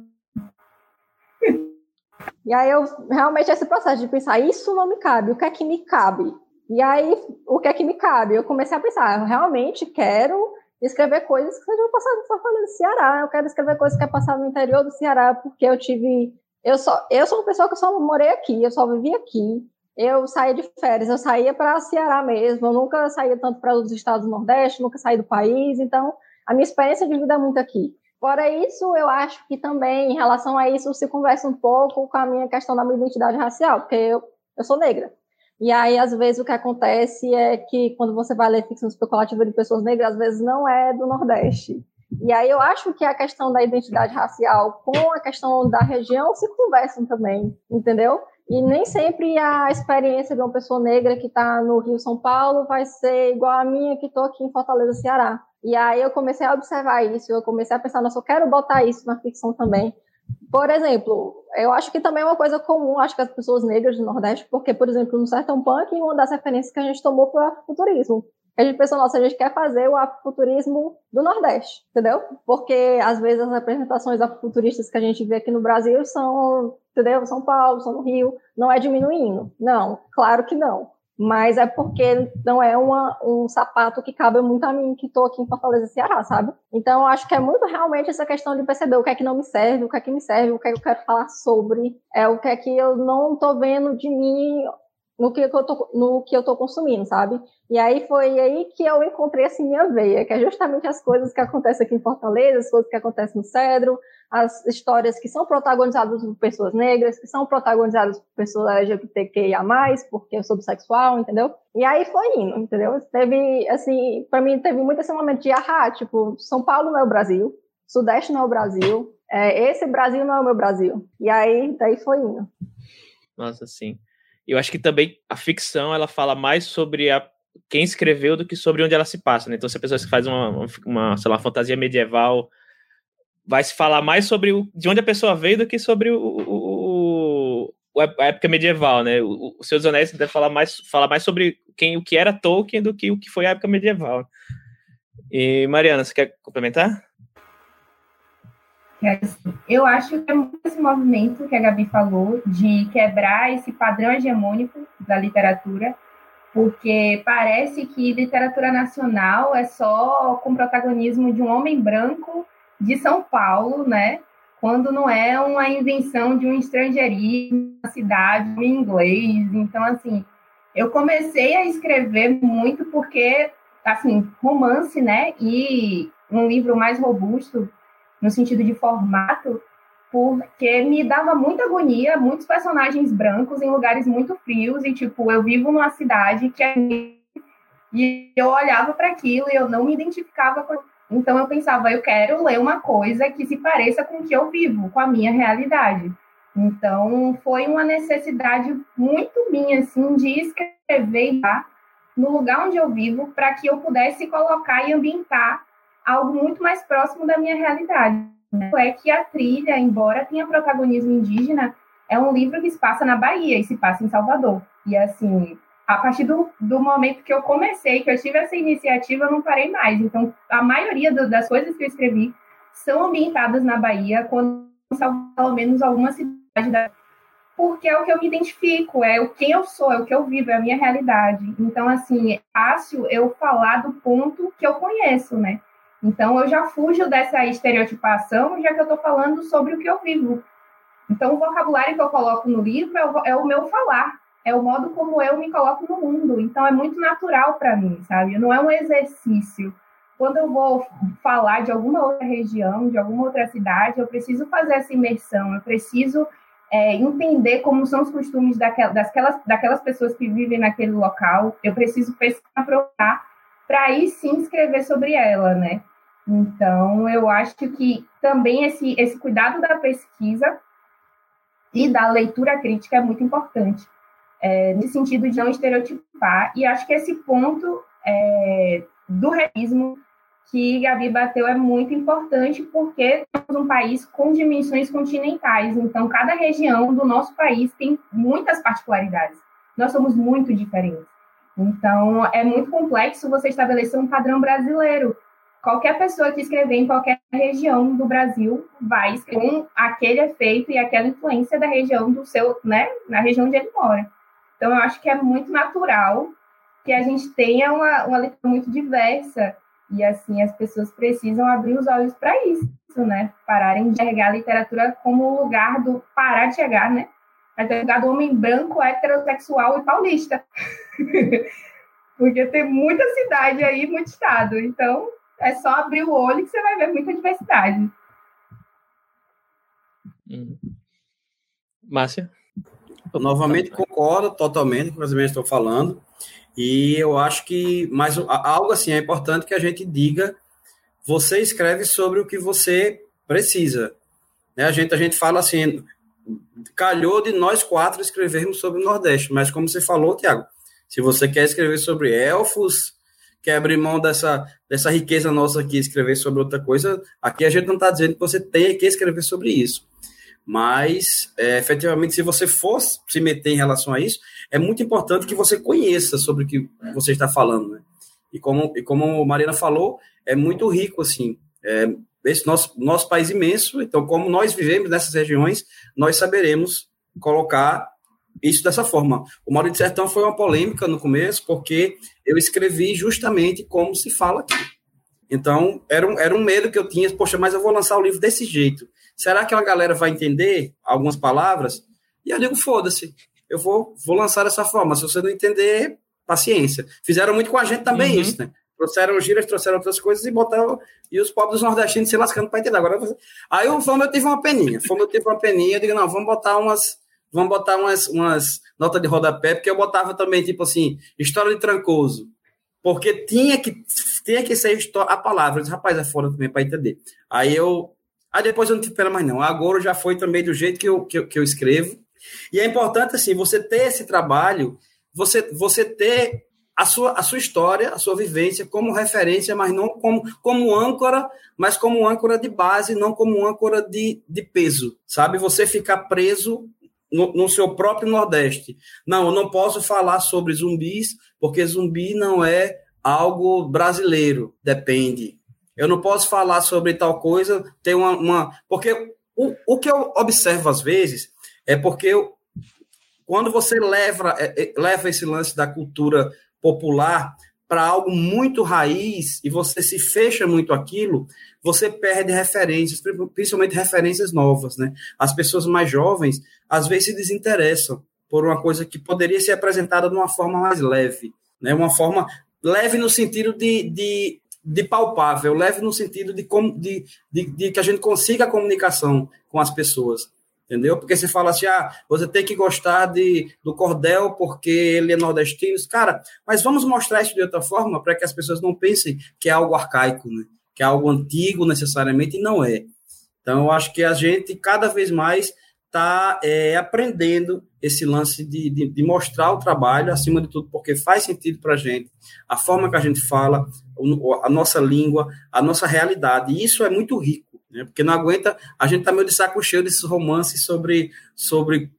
E aí eu, realmente, esse processo de pensar, isso não me cabe, o que é que me cabe? E aí, o que é que me cabe? Eu comecei a pensar, eu realmente quero escrever coisas que sejam passadas só falando do Ceará. Eu quero escrever coisas que é passado no interior do Ceará, porque eu tive. Eu, só, eu sou uma pessoa que só morei aqui, eu só vivi aqui. Eu saía de férias, eu saía para Ceará mesmo, eu nunca saía tanto para os estados do Nordeste, nunca saí do país, então a minha experiência de vida é muito aqui. Fora isso, eu acho que também, em relação a isso, se conversa um pouco com a minha questão da minha identidade racial, porque eu, eu sou negra. E aí, às vezes, o que acontece é que quando você vai ler ficção especulativa de pessoas negras, às vezes não é do Nordeste. E aí eu acho que a questão da identidade racial com a questão da região se conversam também, entendeu? E nem sempre a experiência de uma pessoa negra que está no Rio São Paulo vai ser igual a minha que estou aqui em Fortaleza, Ceará. E aí eu comecei a observar isso, eu comecei a pensar, nossa, eu quero botar isso na ficção também. Por exemplo, eu acho que também é uma coisa comum, acho que as pessoas negras do Nordeste, porque, por exemplo, no Sertão Punk, uma das referências que a gente tomou foi o futurismo. A gente pensou, nossa, a gente quer fazer o afrofuturismo do Nordeste, entendeu? Porque, às vezes, as representações afrofuturistas que a gente vê aqui no Brasil são, entendeu? São Paulo, são no Rio, não é diminuindo. Não, claro que não mas é porque não é uma, um sapato que cabe muito a mim, que estou aqui em Fortaleza, Ceará, sabe? Então, acho que é muito realmente essa questão de perceber o que é que não me serve, o que é que me serve, o que é que eu quero falar sobre, é o que é que eu não estou vendo de mim no que, eu tô, no que eu tô consumindo, sabe? E aí foi aí que eu encontrei assim minha veia, que é justamente as coisas que acontecem aqui em Fortaleza, as coisas que acontecem no Cedro, as histórias que são protagonizadas por pessoas negras, que são protagonizadas por pessoas LGBTQIA+, porque eu sou bissexual, entendeu? E aí foi indo, entendeu? Teve, assim, para mim teve muito esse momento de ahá, tipo, São Paulo não é o Brasil, Sudeste não é o Brasil, é, esse Brasil não é o meu Brasil. E aí, daí foi indo. Nossa, sim eu acho que também a ficção ela fala mais sobre a, quem escreveu do que sobre onde ela se passa, né? Então, se a pessoa faz uma, uma, sei lá, fantasia medieval, vai se falar mais sobre o, de onde a pessoa veio do que sobre o, o, o a época medieval, né? O, o Senhor dos Anéis deve falar mais, falar mais sobre quem, o que era Tolkien do que o que foi a época medieval. E, Mariana, você quer complementar? Eu acho que é muito esse movimento que a Gabi falou de quebrar esse padrão hegemônico da literatura, porque parece que literatura nacional é só com protagonismo de um homem branco de São Paulo, né? Quando não é uma invenção de um estrangeirismo na cidade, em inglês. Então, assim, eu comecei a escrever muito porque, assim, romance, né? E um livro mais robusto no sentido de formato, porque me dava muita agonia, muitos personagens brancos em lugares muito frios e tipo, eu vivo numa cidade que é e eu olhava para aquilo e eu não me identificava com então eu pensava, eu quero ler uma coisa que se pareça com o que eu vivo, com a minha realidade. Então foi uma necessidade muito minha assim de escrever lá no lugar onde eu vivo para que eu pudesse colocar e ambientar algo muito mais próximo da minha realidade. É que a trilha, embora tenha protagonismo indígena, é um livro que se passa na Bahia e se passa em Salvador. E assim, a partir do, do momento que eu comecei, que eu tive essa iniciativa, eu não parei mais. Então, a maioria do, das coisas que eu escrevi são ambientadas na Bahia, quando pelo menos alguma cidade da porque é o que eu me identifico, é o quem eu sou, é o que eu vivo, é a minha realidade. Então, assim, é fácil eu falar do ponto que eu conheço, né? Então, eu já fujo dessa estereotipação, já que eu estou falando sobre o que eu vivo. Então, o vocabulário que eu coloco no livro é o, é o, meu falar, é o modo como eu me coloco no mundo. Então, é muito natural para mim, sabe? Não é um exercício. Quando eu vou falar de alguma outra região, de alguma outra cidade, eu preciso fazer essa imersão, eu preciso é, entender como são os costumes daquelas, daquelas, pessoas que vivem naquele local, eu preciso pesquisar, para aí sim escrever sobre ela, né? Então, eu acho que também esse, esse cuidado da pesquisa e da leitura crítica é muito importante, é, no sentido de não estereotipar. E acho que esse ponto é, do realismo que Gabi bateu é muito importante, porque temos um país com dimensões continentais, então cada região do nosso país tem muitas particularidades. Nós somos muito diferentes. Então, é muito complexo você estabelecer um padrão brasileiro, qualquer pessoa que escrever em qualquer região do Brasil vai escrever com aquele efeito e aquela influência da região do seu, né, na região onde ele mora. Então, eu acho que é muito natural que a gente tenha uma, uma leitura muito diversa e, assim, as pessoas precisam abrir os olhos para isso, né? Pararem de enxergar a literatura como o lugar do... Parar de chegar, né? Até lugar do homem branco, heterossexual e paulista. [LAUGHS] Porque tem muita cidade aí, muito estado. Então, é só abrir o olho que você vai ver muita diversidade. Uhum. Márcia? Eu novamente concordo totalmente com o que vocês estão falando. E eu acho que, mas algo assim é importante que a gente diga você escreve sobre o que você precisa. Né? A, gente, a gente fala assim, calhou de nós quatro escrevermos sobre o Nordeste, mas como você falou, Tiago, se você quer escrever sobre elfos, quer abrir mão dessa, dessa riqueza nossa aqui, escrever sobre outra coisa, aqui a gente não está dizendo que você tem que escrever sobre isso. Mas, é, efetivamente, se você for se meter em relação a isso, é muito importante que você conheça sobre o que você está falando, né? E como, e como a Marina falou, é muito rico, assim. É, esse nosso, nosso país imenso, então, como nós vivemos nessas regiões, nós saberemos colocar isso dessa forma. O Maurício Sertão foi uma polêmica no começo, porque eu escrevi justamente como se fala aqui. Então, era um, era um medo que eu tinha, poxa, mas eu vou lançar o livro desse jeito. Será que a galera vai entender algumas palavras? E eu digo, foda-se, eu vou, vou lançar dessa forma. Se você não entender, paciência. Fizeram muito com a gente também uhum. isso, né? Trouxeram gírias, trouxeram outras coisas e botaram. E os pobres nordestinos se lascando para entender. Agora, aí o Fama eu tive uma peninha. Fama eu tive uma peninha. Eu digo, não, vamos botar umas. Vamos botar umas, umas notas de rodapé, porque eu botava também, tipo assim, história de trancoso. Porque tinha que, tinha que ser a palavra. Disse, rapaz, é foda também para entender. Aí eu. Aí depois eu não pena mais, não. Agora já foi também do jeito que eu, que eu, que eu escrevo. E é importante, assim, você ter esse trabalho, você, você ter a sua, a sua história, a sua vivência como referência, mas não como, como âncora, mas como âncora de base, não como âncora de, de peso, sabe? Você ficar preso no, no, seu próprio Nordeste. Não, eu não posso falar sobre zumbis, porque zumbi não é algo brasileiro, depende. Eu não posso falar sobre tal coisa, tem uma. uma porque o, o que eu observo às vezes é porque eu, quando você leva, é, é, leva esse lance da cultura popular para algo muito raiz e você se fecha muito aquilo, você perde referências, principalmente referências novas, né? As pessoas mais jovens às vezes se desinteressam por uma coisa que poderia ser apresentada de uma forma mais leve, né? Uma forma leve no sentido de, de, de palpável, leve no sentido de, de, de, de que a gente consiga a comunicação com as pessoas entendeu? Porque você fala assim, ah, você tem que gostar de, do cordel porque ele é nordestino. Cara, mas vamos mostrar isso de outra forma para que as pessoas não pensem que é algo arcaico, né? que é algo antigo necessariamente, e não é. Então, eu acho que a gente cada vez mais está é, aprendendo esse lance de, de, de, mostrar o trabalho, acima de tudo, porque faz sentido para a gente, a forma que a gente fala, a nossa língua, a nossa realidade, e isso é muito rico né? Porque não aguenta, a gente tá meio de saco cheio desses romances sobre, sobre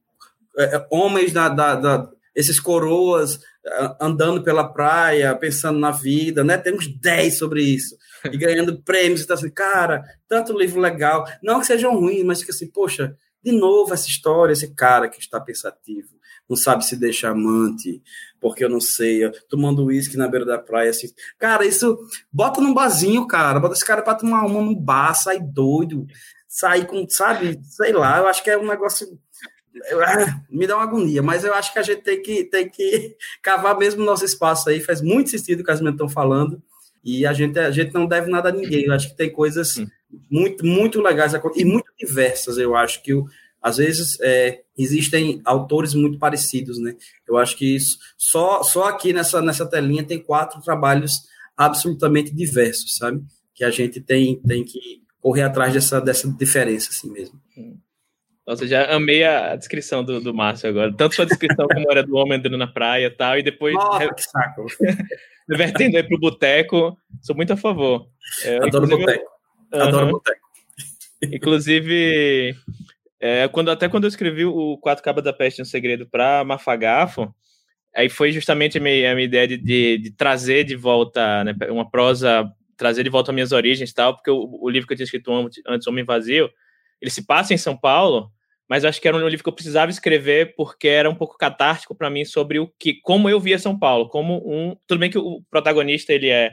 é, é homens da, da, da, esses coroas é, andando pela praia, pensando na vida, né? Tem uns 10 sobre isso. E ganhando [LAUGHS] prêmios, então assim, cara, tanto livro legal. Não que sejam ruins, mas fica assim, poxa, de novo essa história, esse cara que está pensativo, não sabe se deixa amante, porque eu não sei, tomando uísque na beira da praia, assim. Cara, isso, bota num barzinho, cara, bota esse cara pra tomar uma num bar, sai doido, sair com, sabe, sei lá, eu acho que é um negócio. Ah, me dá uma agonia, mas eu acho que a gente tem que, tem que [LAUGHS] cavar mesmo o nosso espaço aí, faz muito sentido o que as meninas estão falando, e a gente, a gente não deve nada a ninguém, eu acho que tem coisas muito, muito legais e muito diversas, eu acho que o, às vezes é, existem autores muito parecidos, né? Eu acho que isso, só, só aqui nessa, nessa telinha tem quatro trabalhos absolutamente diversos, sabe? Que a gente tem, tem que correr atrás dessa, dessa diferença, assim mesmo. Nossa, já amei a descrição do, do Márcio agora. Tanto sua descrição como era do homem andando na praia e tal, e depois. Nossa, que saco! [LAUGHS] Revertendo aí pro boteco, sou muito a favor. É, Adoro boteco. Adoro boteco. Inclusive, é, quando, até quando eu escrevi o Quatro Cabas da Peste, um segredo para Mafagafo, aí foi justamente a minha, a minha ideia de, de, de, trazer de volta né, uma prosa, trazer de volta as minhas origens e tal, porque o, o, livro que eu tinha escrito antes, Homem Vazio, ele se passa em São Paulo, mas eu acho que era um livro que eu precisava escrever porque era um pouco catártico para mim sobre o que, como eu via São Paulo, como um, tudo bem que o protagonista ele é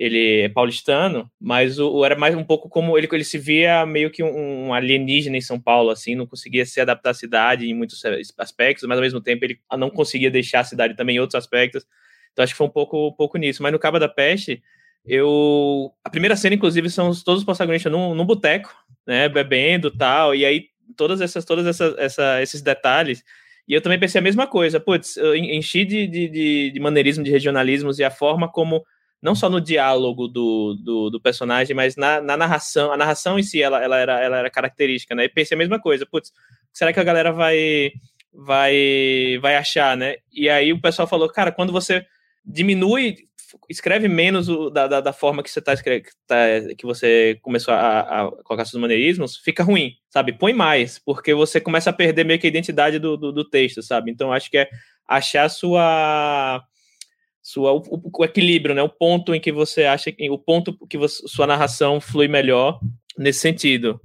ele é paulistano, mas o, o, era mais um pouco como ele, ele se via meio que um, um, alienígena em São Paulo, assim, não conseguia se adaptar à cidade em muitos aspectos, mas ao mesmo tempo ele não conseguia deixar a cidade também em outros aspectos. Então acho que foi um pouco, um pouco nisso. Mas no Cabo da Peste, eu. A primeira cena, inclusive, são todos os protagonistas num, num boteco, né? Bebendo tal, e aí todas essas, todas essas, essa, esses detalhes. E eu também pensei a mesma coisa, putz, eu enchi de, de, de, de maneirismo, de regionalismos e a forma como não só no diálogo do, do, do personagem, mas na, na, narração. A narração em si, ela, ela, era, ela era característica, né? E pensei a mesma coisa. Putz, será que a galera vai, vai, vai achar, né? E aí o pessoal falou, cara, quando você diminui, escreve menos o, da, da, da, forma que você tá, tá que você começou a, a, colocar seus maneirismos, fica ruim, sabe? Põe mais, porque você começa a perder meio que a identidade do, do, do texto, sabe? Então acho que é achar sua sua o, o, equilíbrio, né? O ponto em que você acha que o ponto que você, sua narração flui melhor nesse sentido.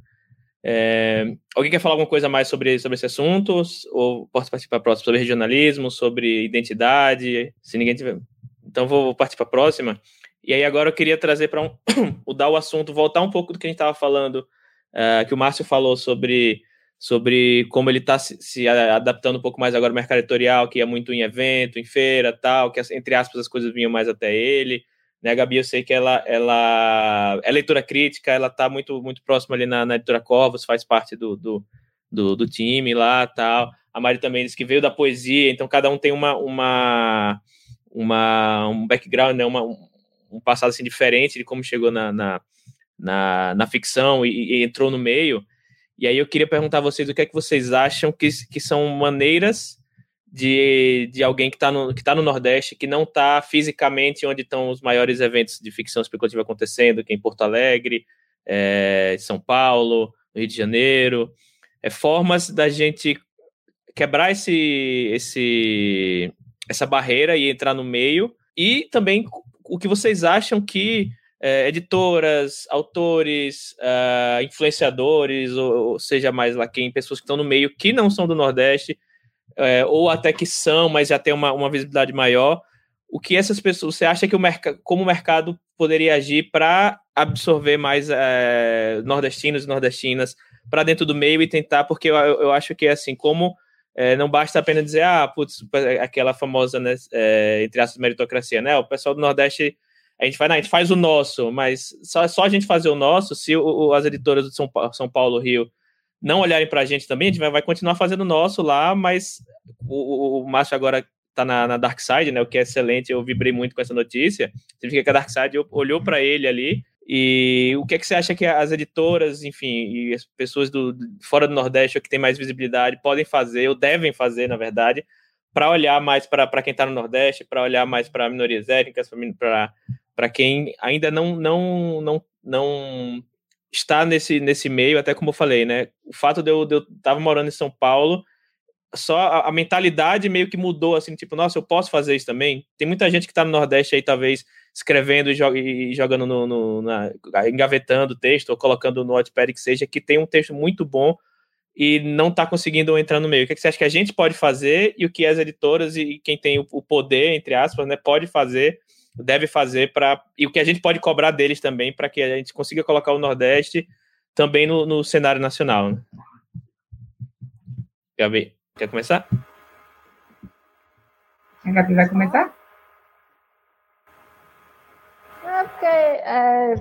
É, alguém quer falar alguma coisa mais sobre, sobre esse assunto? Ou posso partir para a próxima? Sobre regionalismo, sobre identidade? Se ninguém tiver. Então vou partir para a próxima. E aí agora eu queria trazer para um, [COUGHS] mudar o assunto, voltar um pouco do que a gente estava falando, uh, que o Márcio falou sobre sobre como ele está se, se, adaptando um pouco mais agora ao mercado editorial, que ia muito em evento, em feira, tal, que entre aspas as coisas vinham mais até ele. Né, a Gabi, eu sei que ela, ela é leitura crítica, ela está muito, muito próxima ali na, na editora Corvos, faz parte do, do, do, do, time lá, tal. A Mari também disse que veio da poesia, então cada um tem uma, uma, uma um background, né, uma, um passado assim diferente de como chegou na, na, na, na ficção e, e entrou no meio. E aí eu queria perguntar a vocês o que é que vocês acham que, que são maneiras de, de alguém que está no, que tá no Nordeste, que não está fisicamente onde estão os maiores eventos de ficção especulativa acontecendo, que é em Porto Alegre, é, São Paulo, Rio de Janeiro. É, formas da gente quebrar esse, esse, essa barreira e entrar no meio. E também o que vocês acham que é, editoras, autores, uh, influenciadores, ou, ou, seja mais lá quem, pessoas que estão no meio que não são do Nordeste, é, ou até que são, mas já tem uma, uma visibilidade maior. O que essas pessoas, você acha que o mercado, como o mercado poderia agir para absorver mais é, nordestinos e nordestinas para dentro do meio e tentar, porque eu, eu acho que assim, como é, não basta apenas dizer, ah, putz, aquela famosa, né, é, entre aspas, meritocracia, né? O pessoal do Nordeste a gente, faz, não, a gente faz o nosso, mas só, só a gente fazer o nosso, se o, as editoras de São Paulo, São Paulo, Rio, não olharem para a gente também, a gente vai, vai, continuar fazendo o nosso lá, mas o, o, o Márcio agora está na, na Dark Side, né, o que é excelente, eu vibrei muito com essa notícia, significa que a Dark Side olhou para ele ali, e o que é que você acha que as editoras, enfim, e as pessoas do, fora do Nordeste que têm mais visibilidade podem fazer, ou devem fazer, na verdade, para olhar mais para quem está no Nordeste, para olhar mais para minorias étnicas, para para quem ainda não, não, não, não está nesse, nesse meio, até como eu falei, né? O fato de eu, de eu tava morando em São Paulo, só a, a, mentalidade meio que mudou, assim, tipo, nossa, eu posso fazer isso também? Tem muita gente que está no Nordeste aí, talvez, escrevendo e, jog, e jogando no, no na, engavetando texto ou colocando no Notepad que seja, que tem um texto muito bom e não está conseguindo entrar no meio. O que, é que você acha que a gente pode fazer e o que as editoras e quem tem o, o poder, entre aspas, né, pode fazer deve fazer para e o que a gente pode cobrar deles também para que a gente consiga colocar o Nordeste também no, no cenário nacional. Né? Gabi, quer começar? A Gabi vai começar? É porque é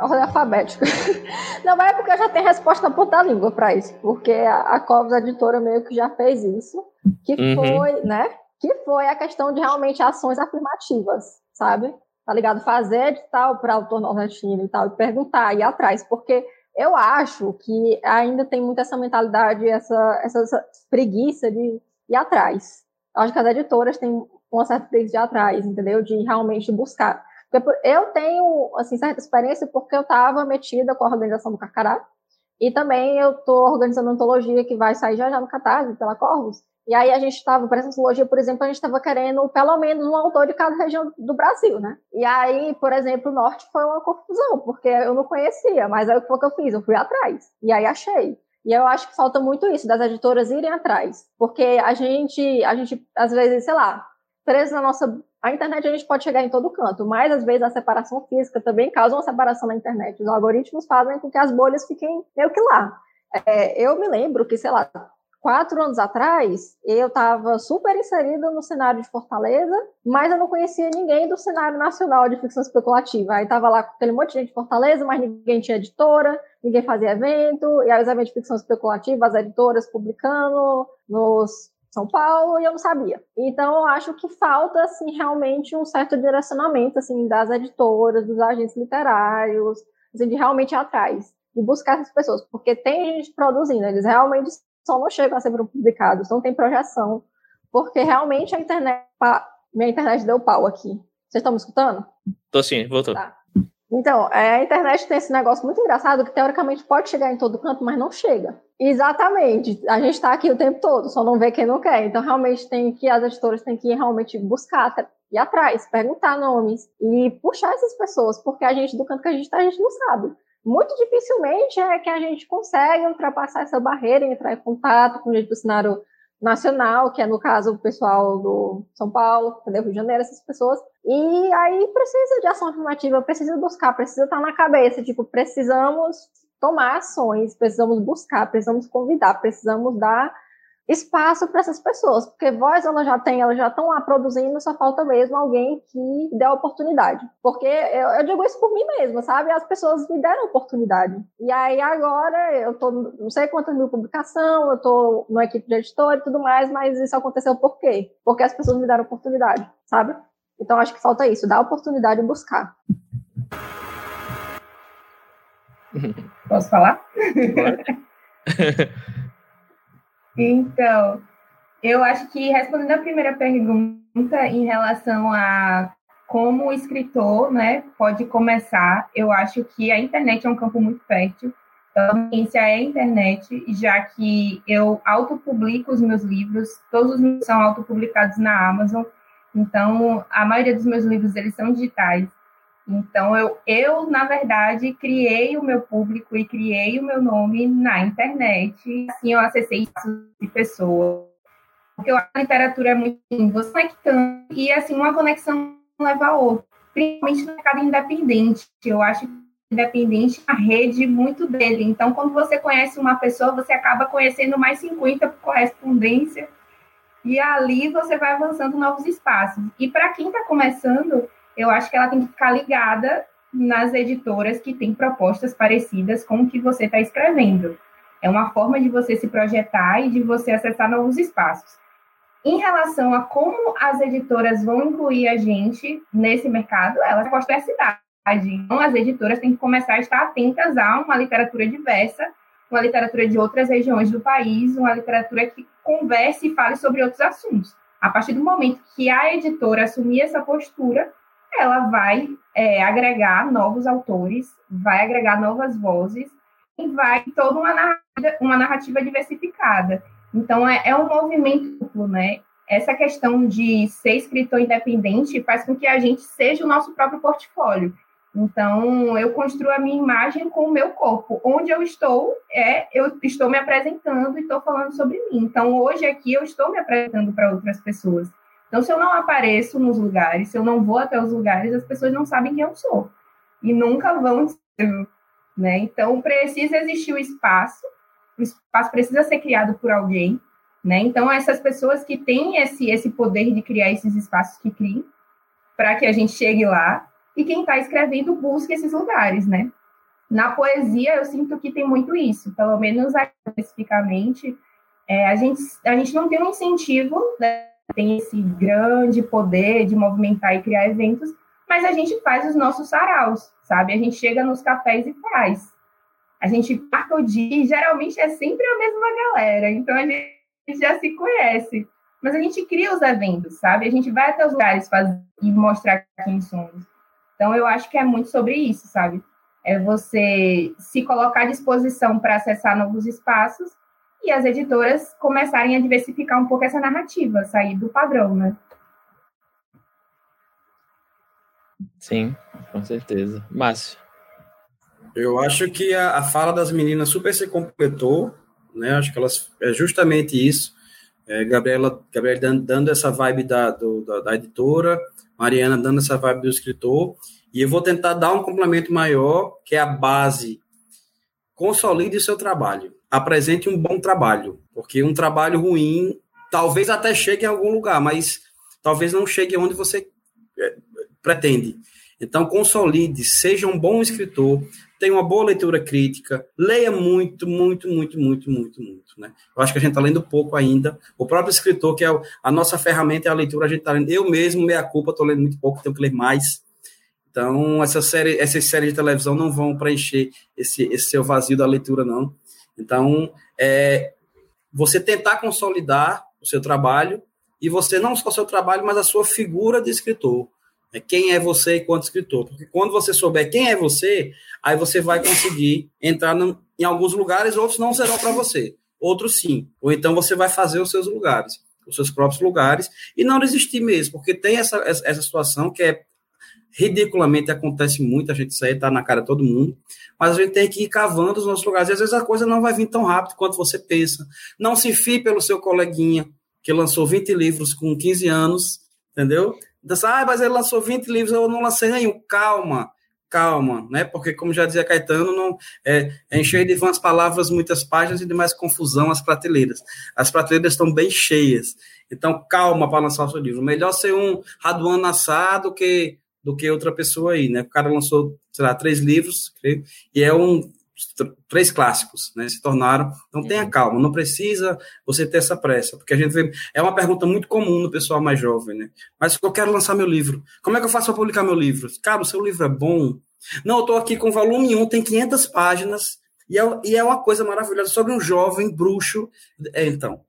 ordem alfabética. [LAUGHS] Não, mas é porque eu já tenho resposta na ponta da língua para isso, porque a, a Covas Editora meio que já fez isso, que uhum. foi, né? Que foi a questão de realmente ações afirmativas, sabe? Tá ligado? Fazer de tal para autor nordestino e tal, e perguntar, ir atrás, porque eu acho que ainda tem muito essa mentalidade, essa, essa, essa preguiça de ir atrás. Eu acho que as editoras têm uma certa preguiça de ir atrás, entendeu? De realmente buscar. Eu tenho, assim, certa experiência porque eu estava metida com a organização do Carcará, e também eu estou organizando uma antologia que vai sair já já no Catarse, pela Corvus, e aí a gente estava, para essa antologia, por exemplo, a gente estava querendo pelo menos um autor de cada região do Brasil, né? E aí, por exemplo, o Norte foi uma confusão, porque eu não conhecia, mas aí o que eu fiz? Eu fui atrás. E aí achei. E eu acho que falta muito isso, das editoras irem atrás. Porque a gente, a gente, às vezes, sei lá, preso na nossa. A internet a gente pode chegar em todo canto, mas às vezes a separação física também causa uma separação na internet. Os algoritmos fazem com que as bolhas fiquem meio que lá. É, eu me lembro que, sei lá, quatro anos atrás, eu estava super inserida no cenário de Fortaleza, mas eu não conhecia ninguém do cenário nacional de ficção especulativa. Aí estava lá com aquele monte de gente de Fortaleza, mas ninguém tinha editora, ninguém fazia evento, e aí os eventos de ficção especulativa, as editoras publicando nos São Paulo e eu não sabia. Então, eu acho que falta, assim, realmente um certo direcionamento, assim, das editoras, dos agentes literários, assim, de realmente ir atrás e buscar essas pessoas, porque tem gente produzindo, eles realmente não chegam a ser publicados, não tem projeção, porque realmente a internet, minha internet deu pau aqui. Vocês estão me escutando? Tô sim, voltou. Tá. Então, é, a internet tem esse negócio muito engraçado que teoricamente pode chegar em todo canto, mas não chega. Exatamente. A gente está aqui o tempo todo, só não vê quem não quer. Então, realmente tem que as editoras têm que realmente buscar ir atrás, perguntar nomes e puxar essas pessoas, porque a gente do canto que a gente está, a gente não sabe. Muito dificilmente é que a gente consegue ultrapassar essa barreira, entrar em contato com do cenário nacional, que é no caso o pessoal do São Paulo, do Rio de Janeiro, essas pessoas. E aí precisa de ação afirmativa, precisa buscar, precisa estar na cabeça, tipo, precisamos tomar ações, precisamos buscar, precisamos convidar, precisamos dar espaço para essas pessoas, porque voz ela já tem, elas já estão lá produzindo, só falta mesmo alguém que dê a oportunidade. Porque eu, eu, digo isso por mim mesma, sabe? As pessoas me deram oportunidade. E aí agora eu tô, não sei quantas mil publicação, eu tô numa equipe de editor e tudo mais, mas isso aconteceu por quê? Porque as pessoas me deram oportunidade, sabe? Então acho que falta isso, dar oportunidade e buscar. Posso falar? [LAUGHS] Então, eu acho que respondendo a primeira pergunta em relação a como o escritor né, pode começar, eu acho que a internet é um campo muito fértil. Então, a ciência é a internet, já que eu autopublico os meus livros, todos os meus são autopublicados na Amazon, então a maioria dos meus livros eles são digitais. Então, eu, eu, na verdade, criei o meu público e criei o meu nome na internet. Assim, eu acessei de pessoas. Porque a literatura é muito você conectando, e assim, uma conexão leva a outra. Principalmente no mercado independente. Eu acho que independente é a rede muito dele. Então, quando você conhece uma pessoa, você acaba conhecendo mais 50 por correspondência. E ali você vai avançando novos espaços. E para quem está começando, eu acho que ela tem que ficar ligada nas editoras que têm propostas parecidas com o que você está escrevendo. É uma forma de você se projetar e de você acessar novos espaços. Em relação a como as editoras vão incluir a gente nesse mercado, elas postam a cidade. Então, as editoras têm que começar a estar atentas a uma literatura diversa, uma literatura de outras regiões do país, uma literatura que converse e fale sobre outros assuntos. A partir do momento que a editora assumir essa postura, ela vai é, agregar novos autores, vai agregar novas vozes e vai toda uma narrativa, uma narrativa diversificada. Então, é, é um movimento duplo, né? Essa questão de ser escritor independente faz com que a gente seja o nosso próprio portfólio. Então, eu construo a minha imagem com o meu corpo. Onde eu estou, é eu estou me apresentando e estou falando sobre mim. Então, hoje aqui eu estou me apresentando para outras pessoas. Então, se eu não apareço nos lugares, se eu não vou até os lugares, as pessoas não sabem quem eu sou. E nunca vão né? Então, precisa existir o espaço, o espaço precisa ser criado por alguém, né? Então, essas pessoas que têm esse, esse poder de criar esses espaços que criem, para que a gente chegue lá, e quem está escrevendo busque esses lugares, né? Na poesia, eu sinto que tem muito isso, pelo menos especificamente, é, a, gente, a gente não tem um incentivo né, tem esse grande poder de movimentar e criar eventos, mas a gente faz os nossos saraus, sabe? A gente chega nos cafés e faz. A gente marca o dia e geralmente é sempre a mesma galera, então a gente já se conhece. Mas a gente cria os eventos, sabe? A gente vai até os lugares fazer, e mostrar quem somos. Então eu acho que é muito sobre isso, sabe? É você se colocar à disposição para acessar novos espaços e as editoras começarem a diversificar um pouco essa narrativa, sair do padrão, né? Sim, com certeza. Márcio. Eu acho que a, a, fala das meninas super se completou, né? Acho que elas é justamente isso. É, Gabriela, Gabriela dando, dando essa vibe da, do, da, da, editora, Mariana dando essa vibe do escritor, e eu vou tentar dar um complemento maior, que é a base. Consolide o seu trabalho apresente um bom trabalho, porque um trabalho ruim talvez até chegue em algum lugar, mas talvez não chegue onde você é, pretende. Então, consolide, seja um bom escritor, tenha uma boa leitura crítica, leia muito, muito, muito, muito, muito, muito. Né? Eu acho que a gente está lendo pouco ainda. O próprio escritor, que é a nossa ferramenta, é a leitura, a gente está lendo. Eu mesmo, meia culpa, estou lendo muito pouco, tenho que ler mais. Então, essa série, essas séries de televisão não vão preencher esse, esse seu vazio da leitura, não. Então, é, você tentar consolidar o seu trabalho e você não só o seu trabalho, mas a sua figura de escritor. É quem é você enquanto escritor. Porque quando você souber quem é você, aí você vai conseguir entrar no, em alguns lugares, outros não serão para você. Outros sim. Ou então você vai fazer os seus lugares, os seus próprios lugares, e não desistir mesmo, porque tem essa, essa situação que é ridiculamente acontece muito, a gente sai, tá na cara de todo mundo, mas a gente tem que ir cavando os nossos lugares, e às vezes a coisa não vai vir tão rápido quanto você pensa. Não se fie pelo seu coleguinha, que lançou 20 livros com 15 anos, entendeu? Então, ah, mas ele lançou 20 livros, eu não lancei nenhum. Calma, calma, né? Porque, como já dizia Caetano, não, é, é encher de vãs palavras, muitas páginas e de mais confusão as prateleiras. As prateleiras estão bem cheias. Então, calma para lançar o seu livro. Melhor ser um Raduan Nassar do que, do que outra pessoa aí, né? O cara lançou, sei lá, três livros, creio, e é um três clássicos, né, se tornaram. Então tenha uhum. calma, não precisa você ter essa pressa, porque a gente vê, é uma pergunta muito comum no pessoal mais jovem, né? Mas eu quero lançar meu livro. Como é que eu faço para publicar meu livro? Cara, o seu livro é bom. Não, eu estou aqui com volume 1, tem 500 páginas. E é, e é uma coisa maravilhosa sobre um jovem bruxo. É, então,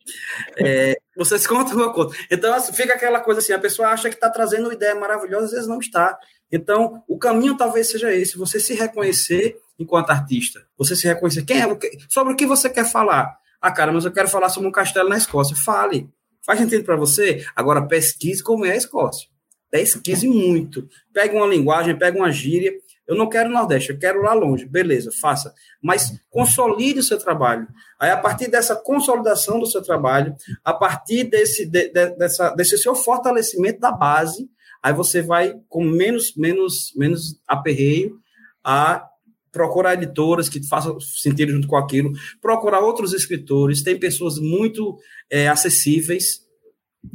é, vocês contam uma coisa. Então, assim, fica aquela coisa assim: a pessoa acha que está trazendo uma ideia maravilhosa, às vezes não está. Então, o caminho talvez seja esse: você se reconhecer enquanto artista. Você se reconhecer. Quem é? Sobre o que você quer falar? Ah, cara, mas eu quero falar sobre um castelo na Escócia. Fale. Faz sentido para você? Agora pesquise como é a Escócia. Pesquise muito. Pegue uma linguagem, pegue uma gíria. Eu não quero Nordeste, eu quero lá longe. Beleza, faça. Mas consolide o seu trabalho. Aí, a partir dessa consolidação do seu trabalho, a partir desse, de, de, dessa, desse seu fortalecimento da base, aí você vai com menos, menos, menos aperreio a procurar editoras que façam sentido junto com aquilo, procurar outros escritores, tem pessoas muito é, acessíveis,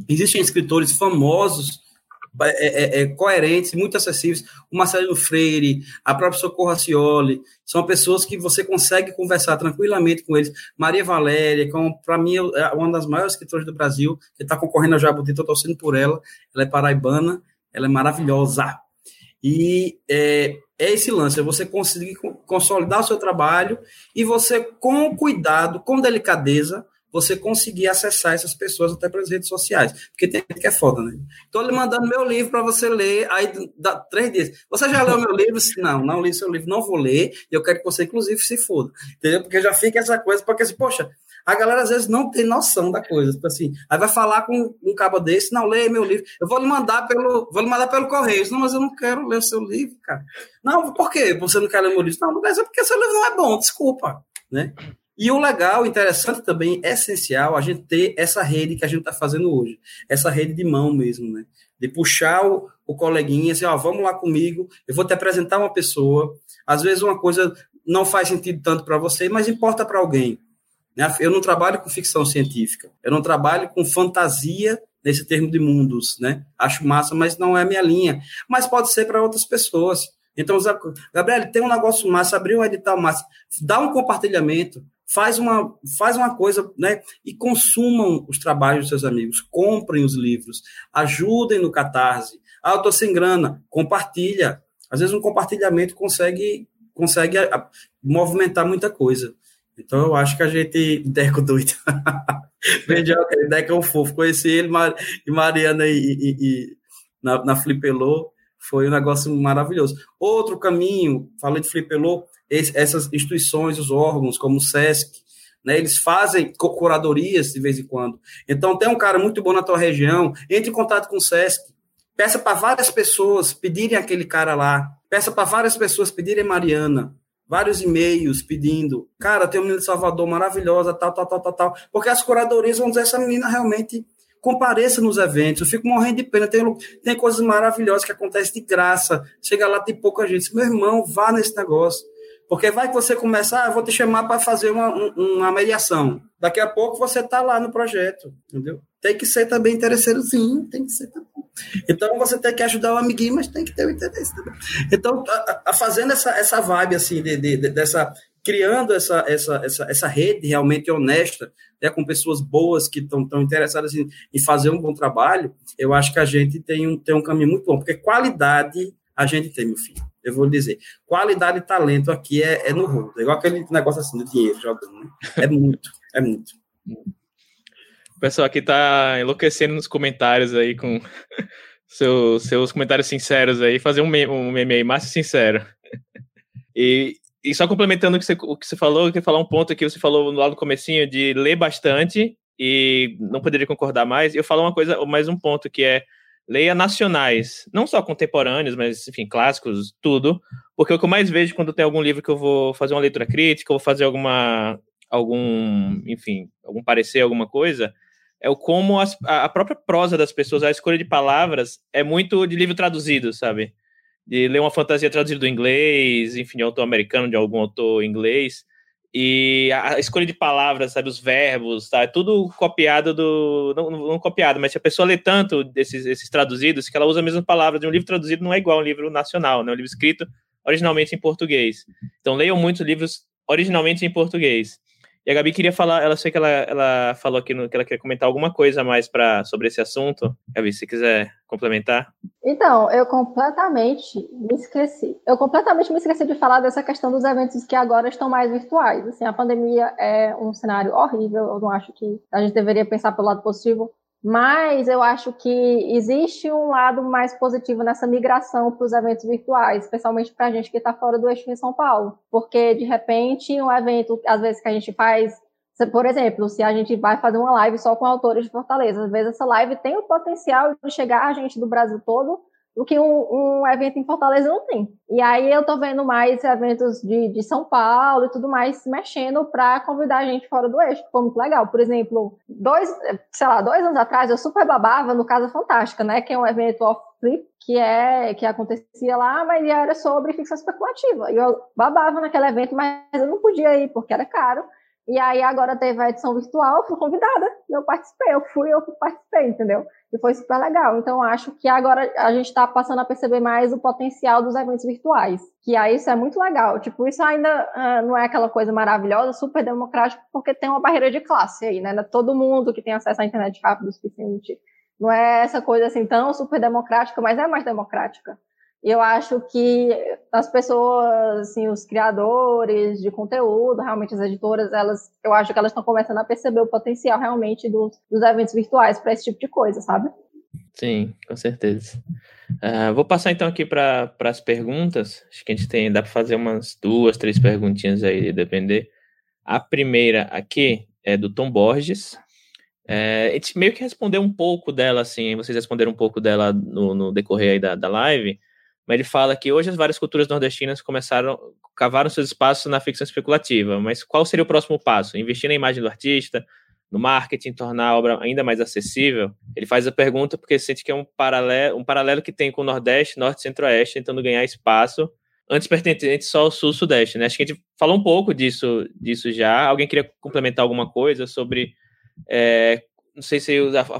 existem escritores famosos, é, é, é coerentes, muito acessíveis, o Marcelino Freire, a própria Socorro Acioli, são pessoas que você consegue conversar tranquilamente com eles. Maria Valéria, que para mim é uma das maiores escritoras do Brasil, que está concorrendo a Jabuti, estou torcendo por ela, ela é paraibana, ela é maravilhosa. E é, é esse lance, é você conseguir consolidar o seu trabalho e você, com cuidado, com delicadeza, você conseguir acessar essas pessoas até pelas redes sociais. Porque tem gente que é foda, né? Estou lhe mandando meu livro para você ler, aí dá três dias. Você já leu meu livro? Não, não li seu livro, não vou ler, e eu quero que você, inclusive, se foda. Entendeu? Porque já fica essa coisa, porque assim, poxa, a galera às vezes não tem noção da coisa. Tipo assim, aí vai falar com um cabo desse, não, leia meu livro. Eu vou lhe mandar pelo, vou lhe mandar pelo correio. Não, mas eu não quero ler o seu livro, cara. Não, por quê? Você não quer ler meu livro? Não, mas é porque seu livro não é bom, desculpa, né? E o legal, interessante também, essencial, a gente ter essa rede que a gente está fazendo hoje. Essa rede de mão mesmo, né? De puxar o, o coleguinha, assim, ó, vamos lá comigo, eu vou te apresentar uma pessoa. Às vezes uma coisa não faz sentido tanto para você, mas importa para alguém. Né? Eu não trabalho com ficção científica, eu não trabalho com fantasia nesse termo de mundos, né? Acho massa, mas não é a minha linha. Mas pode ser para outras pessoas. Então, Gabriel, tem um negócio massa, abriu um edital massa, dá um compartilhamento, faz uma, faz uma coisa, né? E consumam os trabalhos dos seus amigos, comprem os livros, ajudem no catarse. Ah, eu estou sem grana, compartilha. Às vezes um compartilhamento consegue, consegue movimentar muita coisa. Então eu acho que a gente. Deco doido. [LAUGHS] Vendioca, Deco é um fofo. Conheci ele e Mariana e, e, e na, na Flipelô. Foi um negócio maravilhoso. Outro caminho, falei de Flipelô, essas instituições, os órgãos, como o SESC, né, eles fazem curadorias de vez em quando. Então, tem um cara muito bom na tua região, entre em contato com o SESC, peça para várias pessoas pedirem aquele cara lá, peça para várias pessoas pedirem Mariana, vários e-mails pedindo, cara, tem uma menina de Salvador maravilhosa, tal, tal, tal, tal, tal, porque as curadorias vão dizer, essa menina realmente compareça nos eventos, eu fico morrendo de pena, tem, tem coisas maravilhosas que acontecem de graça, chega lá, tem pouca gente, meu irmão, vá nesse negócio, porque vai que você começa, ah, vou te chamar para fazer uma, uma mediação, daqui a pouco você está lá no projeto, entendeu? Tem que ser também interesseiro, sim, tem que ser também. Então você tem que ajudar o amiguinho, mas tem que ter o interesse também. Então, a, a, fazendo essa, essa vibe assim, de, de, de, dessa, criando essa, essa, essa, essa rede realmente honesta, né, com pessoas boas que estão interessadas em, em, fazer um bom trabalho, eu acho que a gente tem um, tem um caminho muito bom, porque qualidade a gente tem, meu filho. Eu vou dizer, qualidade e talento aqui é, é no rolo. É igual aquele negócio assim do dinheiro jogando. Né? É muito, é muito. O pessoal aqui tá enlouquecendo nos comentários aí com [LAUGHS] seus, seus comentários sinceros aí. Fazer um meme, um meme aí, mais sincero. [LAUGHS] E, e só complementando o que, você, o que você falou, eu queria falar um ponto aqui, você falou lá no comecinho de ler bastante e não poderia concordar mais. Eu falo uma coisa, mais um ponto que é leia nacionais, não só contemporâneos, mas enfim, clássicos, tudo, porque o que eu mais vejo quando tem algum livro que eu vou fazer uma leitura crítica, vou fazer alguma algum, enfim, algum parecer, alguma coisa, é o como as, a própria prosa das pessoas, a escolha de palavras é muito de livro traduzido, sabe? De ler uma fantasia traduzida do inglês, enfim, de autor americano, de algum autor inglês, e a escolha de palavras, sabe, os verbos, tá? É tudo copiado do. Não, não, copiado, mas a pessoa lê tanto desses esses traduzidos, que ela usa a mesma palavra de um livro traduzido, não é igual a um livro nacional, né? Um livro escrito originalmente em português. Então leiam muitos livros originalmente em português. E a Gabi queria falar, ela sei que ela, ela falou aqui no, que ela queria comentar alguma coisa mais pra, sobre esse assunto. Gabi, se quiser complementar. Então, eu completamente me esqueci. Eu completamente me esqueci de falar dessa questão dos eventos que agora estão mais virtuais. Assim, a pandemia é um cenário horrível. Eu não acho que a gente deveria pensar pelo lado positivo, mas eu acho que existe um lado mais positivo nessa migração para os eventos virtuais, especialmente para a gente que está fora do eixo em São Paulo. Porque, de repente, um evento, às vezes, que a gente faz, por exemplo, se a gente vai fazer uma live só com autores de Fortaleza, às vezes essa live tem o potencial de chegar a gente do Brasil todo o que um, um, evento em Fortaleza não tem. E aí eu tô vendo mais eventos de, de São Paulo e tudo mais mexendo para convidar a gente fora do eixo, que foi muito legal. Por exemplo, dois, sei lá, dois anos atrás eu super babava no Casa Fantástica, né? Que é um evento off-flip que é que acontecia lá, mas era sobre ficção especulativa. E eu babava naquele evento, mas eu não podia ir porque era caro. E aí agora teve a edição virtual, fui convidada, eu participei, eu fui, eu participei, entendeu? E foi super legal. Então acho que agora a gente está passando a perceber mais o potencial dos eventos virtuais, que aí isso é muito legal. Tipo, isso ainda uh, não é aquela coisa maravilhosa, super democrático, porque tem uma barreira de classe aí, né? Todo mundo que tem acesso à internet rápido o suficiente. Não é essa coisa assim tão super democrática, mas é mais democrática eu acho que as pessoas, assim, os criadores de conteúdo, realmente as editoras, elas, eu acho que elas estão começando a perceber o potencial realmente dos, dos eventos virtuais para esse tipo de coisa, sabe? Sim, com certeza. Uh, vou passar então aqui para as perguntas. Acho que a gente tem, dá para fazer umas duas, três perguntinhas aí, depender. A primeira aqui é do Tom Borges. É, a gente meio que respondeu um pouco dela, assim, vocês responderam um pouco dela no, no decorrer aí da, da live, mas ele fala que hoje as várias culturas nordestinas começaram, cavaram seus espaços na ficção especulativa, mas qual seria o próximo passo? Investir na imagem do artista, no marketing, tornar a obra ainda mais acessível? Ele faz a pergunta porque sente que é um paralelo, um paralelo que tem com o Nordeste, Norte e Centro-Oeste, tentando ganhar espaço, antes pertencente só ao Sul-Sudeste, né? Acho que a gente falou um pouco disso, disso já. Alguém queria complementar alguma coisa sobre é, não sei se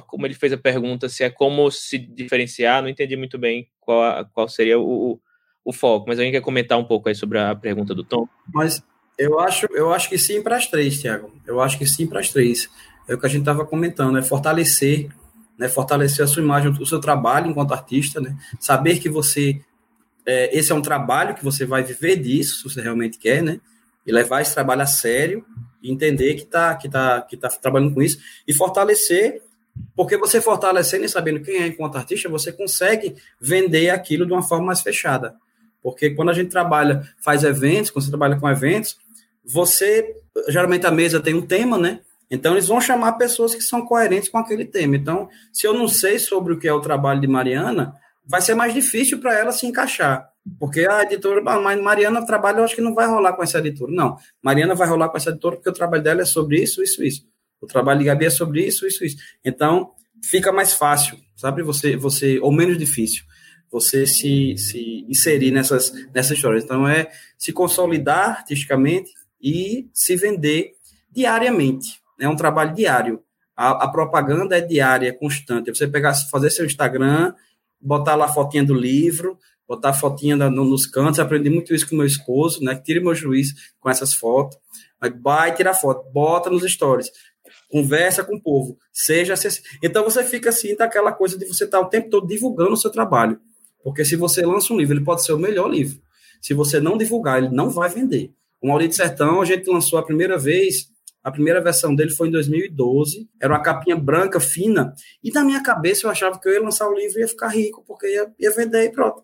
como ele fez a pergunta, se é como se diferenciar, não entendi muito bem qual, qual seria o, o foco, mas alguém quer comentar um pouco aí sobre a pergunta do Tom? Mas eu acho, eu acho que sim para as três, Tiago. Eu acho que sim para as três. É o que a gente estava comentando, é fortalecer, né, fortalecer a sua imagem, o seu trabalho enquanto artista, né, saber que você, é, esse é um trabalho que você vai viver disso, se você realmente quer, né, e levar esse trabalho a sério, entender que está que tá, que tá trabalhando com isso e fortalecer, porque você fortalecendo e sabendo quem é enquanto artista, você consegue vender aquilo de uma forma mais fechada. Porque quando a gente trabalha, faz eventos, quando você trabalha com eventos, você, geralmente a mesa tem um tema, né? Então eles vão chamar pessoas que são coerentes com aquele tema. Então, se eu não sei sobre o que é o trabalho de Mariana, vai ser mais difícil para ela se encaixar. Porque a editora, mas Mariana trabalha, eu acho que não vai rolar com essa editora. Não, Mariana vai rolar com essa editora porque o trabalho dela é sobre isso, isso, isso. O trabalho de Gabi é sobre isso, isso, isso. Então, fica mais fácil, sabe? Você, você ou menos difícil, você se, se inserir nessas, nessas histórias. Então, é se consolidar artisticamente e se vender diariamente. É um trabalho diário. A, a, propaganda é diária, constante. Você pegar, fazer seu Instagram, botar lá a fotinha do livro, botar fotinha no, nos cantos, aprendi muito isso com meu esposo, né? Tire meu juiz com essas fotos. Aí vai tirar foto, bota nos stories, conversa com o povo, seja Então você fica assim, daquela coisa de você estar tá o tempo todo divulgando o seu trabalho. Porque se você lança um livro, ele pode ser o melhor livro. Se você não divulgar, ele não vai vender. O Maurício Sertão, a gente lançou a primeira vez, a primeira versão dele foi em 2012, era uma capinha branca, fina, e na minha cabeça eu achava que eu ia lançar o livro e ia ficar rico, porque ia, ia vender e pronto.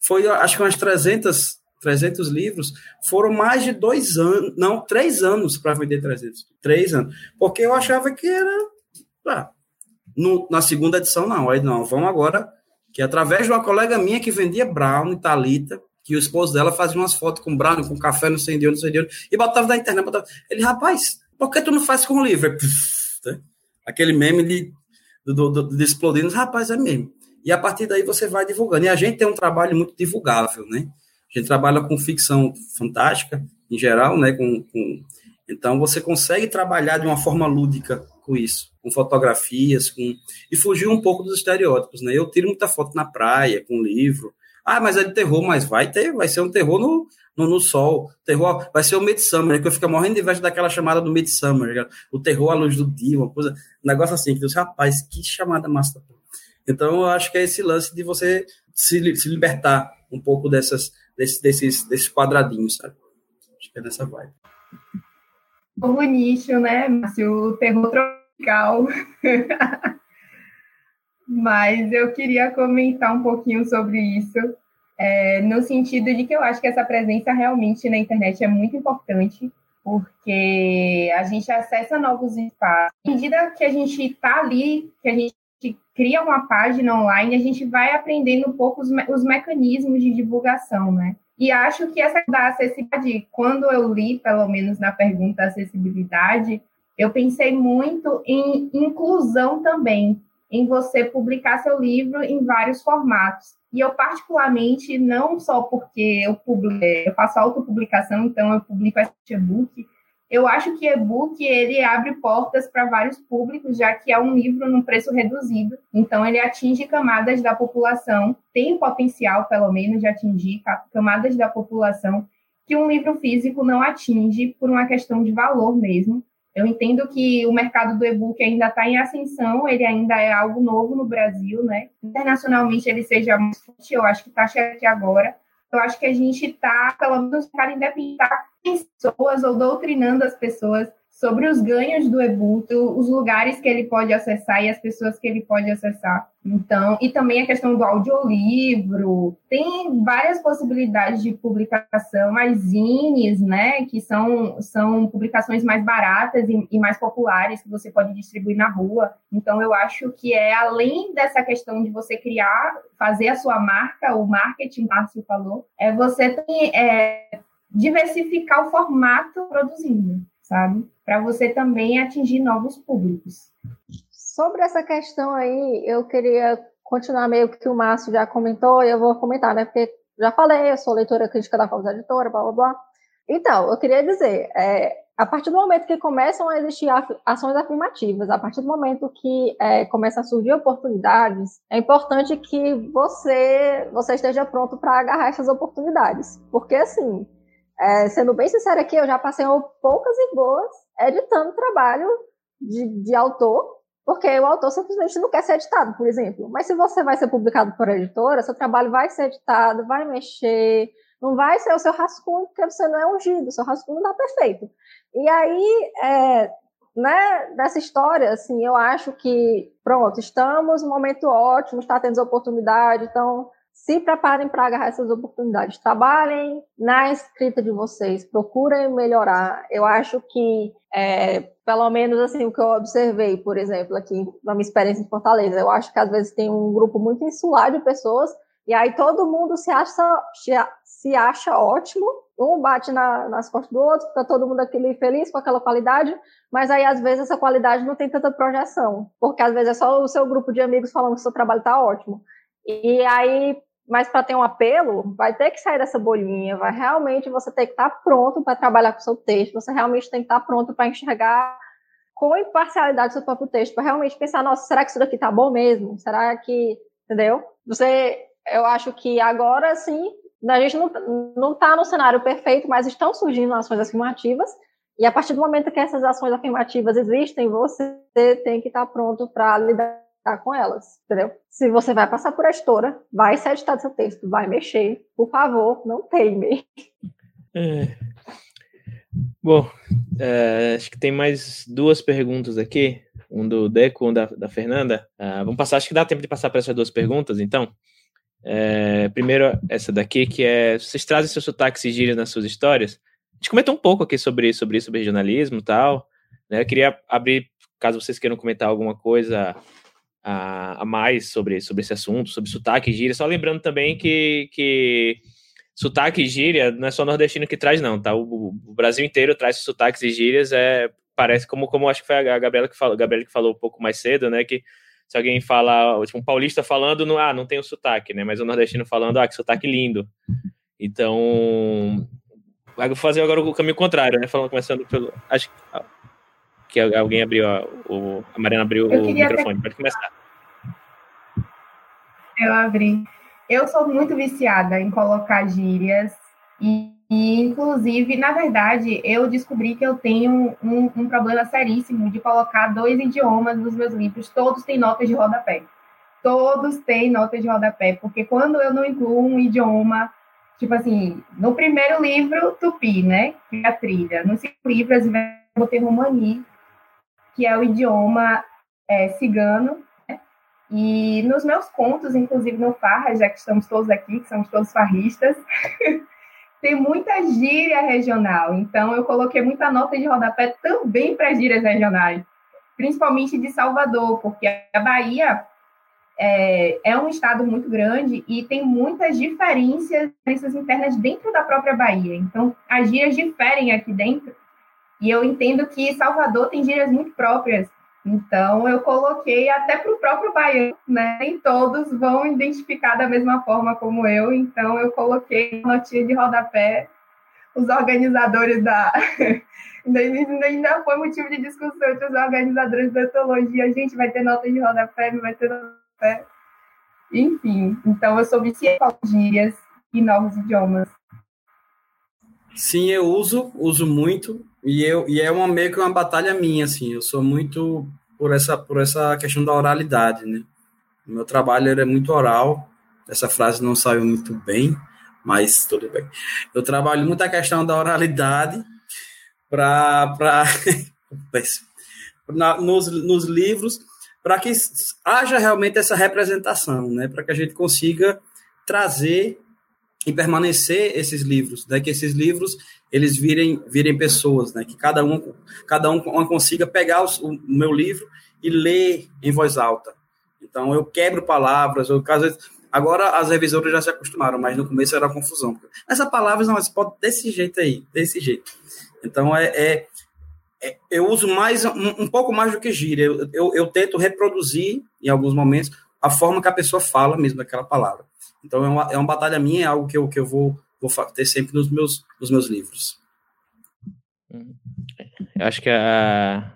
Foi, acho que umas 300, 300 livros, foram mais de dois anos, não, três anos para vender 300. Três anos. Porque eu achava que era. Ah, no, na segunda edição, não. Aí não, vamos agora. Que através de uma colega minha que vendia Brown, Talita, que o esposo dela fazia umas fotos com Brown, com café, não sei de onde, não sei de onde, e botava na internet. Botava. Ele, rapaz, por que tu não faz com o livro? Né? Aquele meme de, do, do, de explodindo, rapaz, é mesmo. E a partir daí você vai divulgando. E a gente tem um trabalho muito divulgável, né? A gente trabalha com ficção fantástica, em geral, né? Com, com... Então você consegue trabalhar de uma forma lúdica com isso, com fotografias, com e fugir um pouco dos estereótipos, né? Eu tiro muita foto na praia, com livro. Ah, mas é de terror, mas vai ter, vai ser um terror no, no, no sol. Terror vai ser o Midsummer, que eu fico morrendo de inveja daquela chamada do Midsummer, o terror à luz do dia, uma coisa, um negócio assim, que Deus, rapaz, que chamada massa. Então, eu acho que é esse lance de você se, se libertar um pouco dessas, desses, desses, desses quadradinhos, sabe? Acho que é nessa vibe. Novo nicho, né, Márcio? O terror tropical. [LAUGHS] Mas eu queria comentar um pouquinho sobre isso, é, no sentido de que eu acho que essa presença realmente na internet é muito importante, porque a gente acessa novos espaços. À medida que a gente está ali, que a gente cria uma página online, a gente vai aprendendo um pouco os, me os mecanismos de divulgação, né? E acho que essa da acessibilidade, quando eu li, pelo menos na pergunta acessibilidade, eu pensei muito em inclusão também, em você publicar seu livro em vários formatos. E eu, particularmente, não só porque eu, publico, eu faço autopublicação, então eu publico esse e-book, eu acho que e-book ele abre portas para vários públicos, já que é um livro num preço reduzido. Então ele atinge camadas da população, tem potencial pelo menos de atingir camadas da população que um livro físico não atinge por uma questão de valor mesmo. Eu entendo que o mercado do e-book ainda está em ascensão, ele ainda é algo novo no Brasil, né? Internacionalmente ele seja mais forte, eu acho que está chegando agora, eu acho que a gente está, pelo menos, para independente pessoas ou doutrinando as pessoas sobre os ganhos do e-book, os lugares que ele pode acessar e as pessoas que ele pode acessar. Então, e também a questão do audiolivro, tem várias possibilidades de publicação, as zines, né, que são, são publicações mais baratas e, e mais populares que você pode distribuir na rua. Então, eu acho que é além dessa questão de você criar, fazer a sua marca, o marketing, Márcio falou, é você tem, é, diversificar o formato produzindo, sabe? Para você também atingir novos públicos. Sobre essa questão aí, eu queria continuar meio que o Márcio já comentou, e eu vou comentar, né? Porque já falei, eu sou leitora crítica da Fomos Editora, blá blá blá. Então, eu queria dizer, é, a partir do momento que começam a existir ações afirmativas, a partir do momento que é, começam a surgir oportunidades, é importante que você, você esteja pronto para agarrar essas oportunidades. Porque, assim, é, sendo bem sincera aqui, eu já passei poucas e boas editando trabalho de, de autor, porque o autor simplesmente não quer ser editado, por exemplo. Mas se você vai ser publicado por editora, seu trabalho vai ser editado, vai mexer, não vai ser o seu rascunho, porque você não é ungido, o seu rascunho não está perfeito. E aí, é, né, dessa história, assim, eu acho que, pronto, estamos num momento ótimo, está tendo oportunidade, então se preparem para agarrar essas oportunidades. Trabalhem na escrita de vocês, procurem melhorar. Eu acho que, é, pelo menos assim, o que eu observei, por exemplo, aqui na minha experiência em Fortaleza, eu acho que às vezes tem um grupo muito insular de pessoas e aí todo mundo se acha, se acha ótimo, um bate na, nas costas do outro, fica todo mundo aquele feliz com aquela qualidade, mas aí às vezes essa qualidade não tem tanta projeção, porque às vezes é só o seu grupo de amigos falando que o seu trabalho está ótimo. E aí mas para ter um apelo, vai ter que sair dessa bolinha, vai realmente você ter que estar tá pronto para trabalhar com o seu texto, você realmente tem que estar tá pronto para enxergar com imparcialidade seu próprio texto, para realmente pensar, nossa, será que isso daqui tá bom mesmo? Será que, entendeu? Você, eu acho que agora sim, a gente não, não tá no cenário perfeito, mas estão surgindo ações afirmativas, e a partir do momento que essas ações afirmativas existem, você tem que estar pronto para lidar com elas, entendeu? Se você vai passar por editora, vai ser editado seu texto, vai mexer, por favor, não teime. É. Bom, é, acho que tem mais duas perguntas aqui, um do Deco, um da, da Fernanda. Uh, vamos passar, acho que dá tempo de passar para essas duas perguntas, então. É, primeiro, essa daqui, que é: vocês trazem seus sotaques e gírias nas suas histórias? A gente comentou um pouco aqui sobre, sobre isso, sobre regionalismo e tal. Né? Eu queria abrir, caso vocês queiram comentar alguma coisa a, a mais sobre, sobre esse assunto, sobre sotaque e gíria. Só lembrando também que, que sotaque e gíria não é só nordestino que traz, não, tá? O, o Brasil inteiro traz sotaques e gírias, é, parece como, como acho que foi a Gabriela que falou, Gabriela que falou um pouco mais cedo, né? Que se alguém fala, tipo, um paulista falando, não, ah, não tem o sotaque, né? Mas o nordestino falando, ah, que sotaque lindo. Então, vou fazer agora o caminho contrário, né? Falando, começando pelo. Acho que alguém abriu, a, o, a Mariana abriu o microfone, ter... pode começar. Eu abri. Eu sou muito viciada em colocar gírias e, e, inclusive, na verdade, eu descobri que eu tenho um, um, problema seríssimo de colocar dois idiomas nos meus livros. Todos têm notas de rodapé. Todos têm notas de rodapé, porque quando eu não incluo um idioma, tipo assim, no primeiro livro, tupi, né? Que é a trilha. No segundo livro, eu botei romani, que é o idioma é, cigano, e nos meus contos, inclusive no Farra, já que estamos todos aqui, que somos todos farristas, [LAUGHS] tem muita gíria regional. Então, eu coloquei muita nota de rodapé também para gírias regionais, principalmente de Salvador, porque a Bahia é, é, um estado muito grande e tem muitas diferenças, diferenças internas dentro da própria Bahia. Então, as gírias diferem aqui dentro. E eu entendo que Salvador tem gírias muito próprias então, eu coloquei até para o próprio baiano, né? Nem todos vão identificar da mesma forma como eu, então eu coloquei notinha de rodapé. Os organizadores da. [LAUGHS] ainda foi motivo de discussão entre os organizadores da etologia. Gente, vai ter nota de rodapé, não vai ter rodapé. Enfim, então eu sou viciada em gírias e novos idiomas. Sim, eu uso, uso muito. E, eu, e é uma, meio que uma batalha minha, assim. Eu sou muito por essa, por essa questão da oralidade, né? O meu trabalho é muito oral. Essa frase não saiu muito bem, mas tudo bem. Eu trabalho muito a questão da oralidade para [LAUGHS] nos, nos livros para que haja realmente essa representação, né? Para que a gente consiga trazer e permanecer esses livros, né? Que esses livros eles virem, virem pessoas, né? Que cada um, cada um consiga pegar o, meu livro e ler em voz alta. Então eu quebro palavras, eu, vezes, agora as revisoras já se acostumaram, mas no começo era confusão. Essa palavra não, mas pode desse jeito aí, desse jeito. Então é, é, é eu uso mais um, um, pouco mais do que gíria. Eu, eu, eu tento reproduzir em alguns momentos a forma que a pessoa fala mesmo daquela palavra. Então é uma, é uma batalha minha, é algo que eu, que eu vou vou ter sempre nos meus, nos meus livros. Eu acho que a,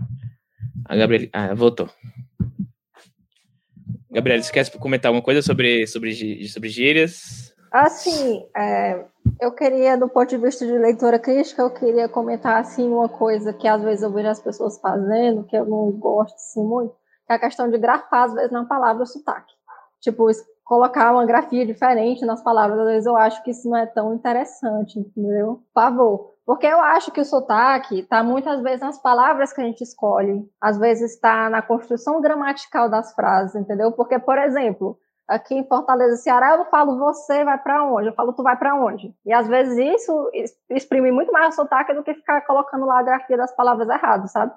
a Gabriela. Ah, voltou. Gabriela, você quer comentar alguma coisa sobre, sobre, sobre gírias? Assim, é, eu queria, do ponto de vista de leitora crítica, eu queria comentar assim uma coisa que às vezes eu vejo as pessoas fazendo, que eu não gosto assim muito, que é a questão de grafar às vezes na palavra sotaque. Tipo, colocar uma grafia diferente nas palavras, às vezes eu acho que isso não é tão interessante, entendeu? Por favor. Porque eu acho que o sotaque está muitas vezes nas palavras que a gente escolhe, às vezes está na construção gramatical das frases, entendeu? Porque, por exemplo, aqui em Fortaleza, Ceará, eu falo você vai para onde, eu falo tu vai para onde. E às vezes isso exprime muito mais o sotaque do que ficar colocando lá a grafia das palavras erradas, sabe?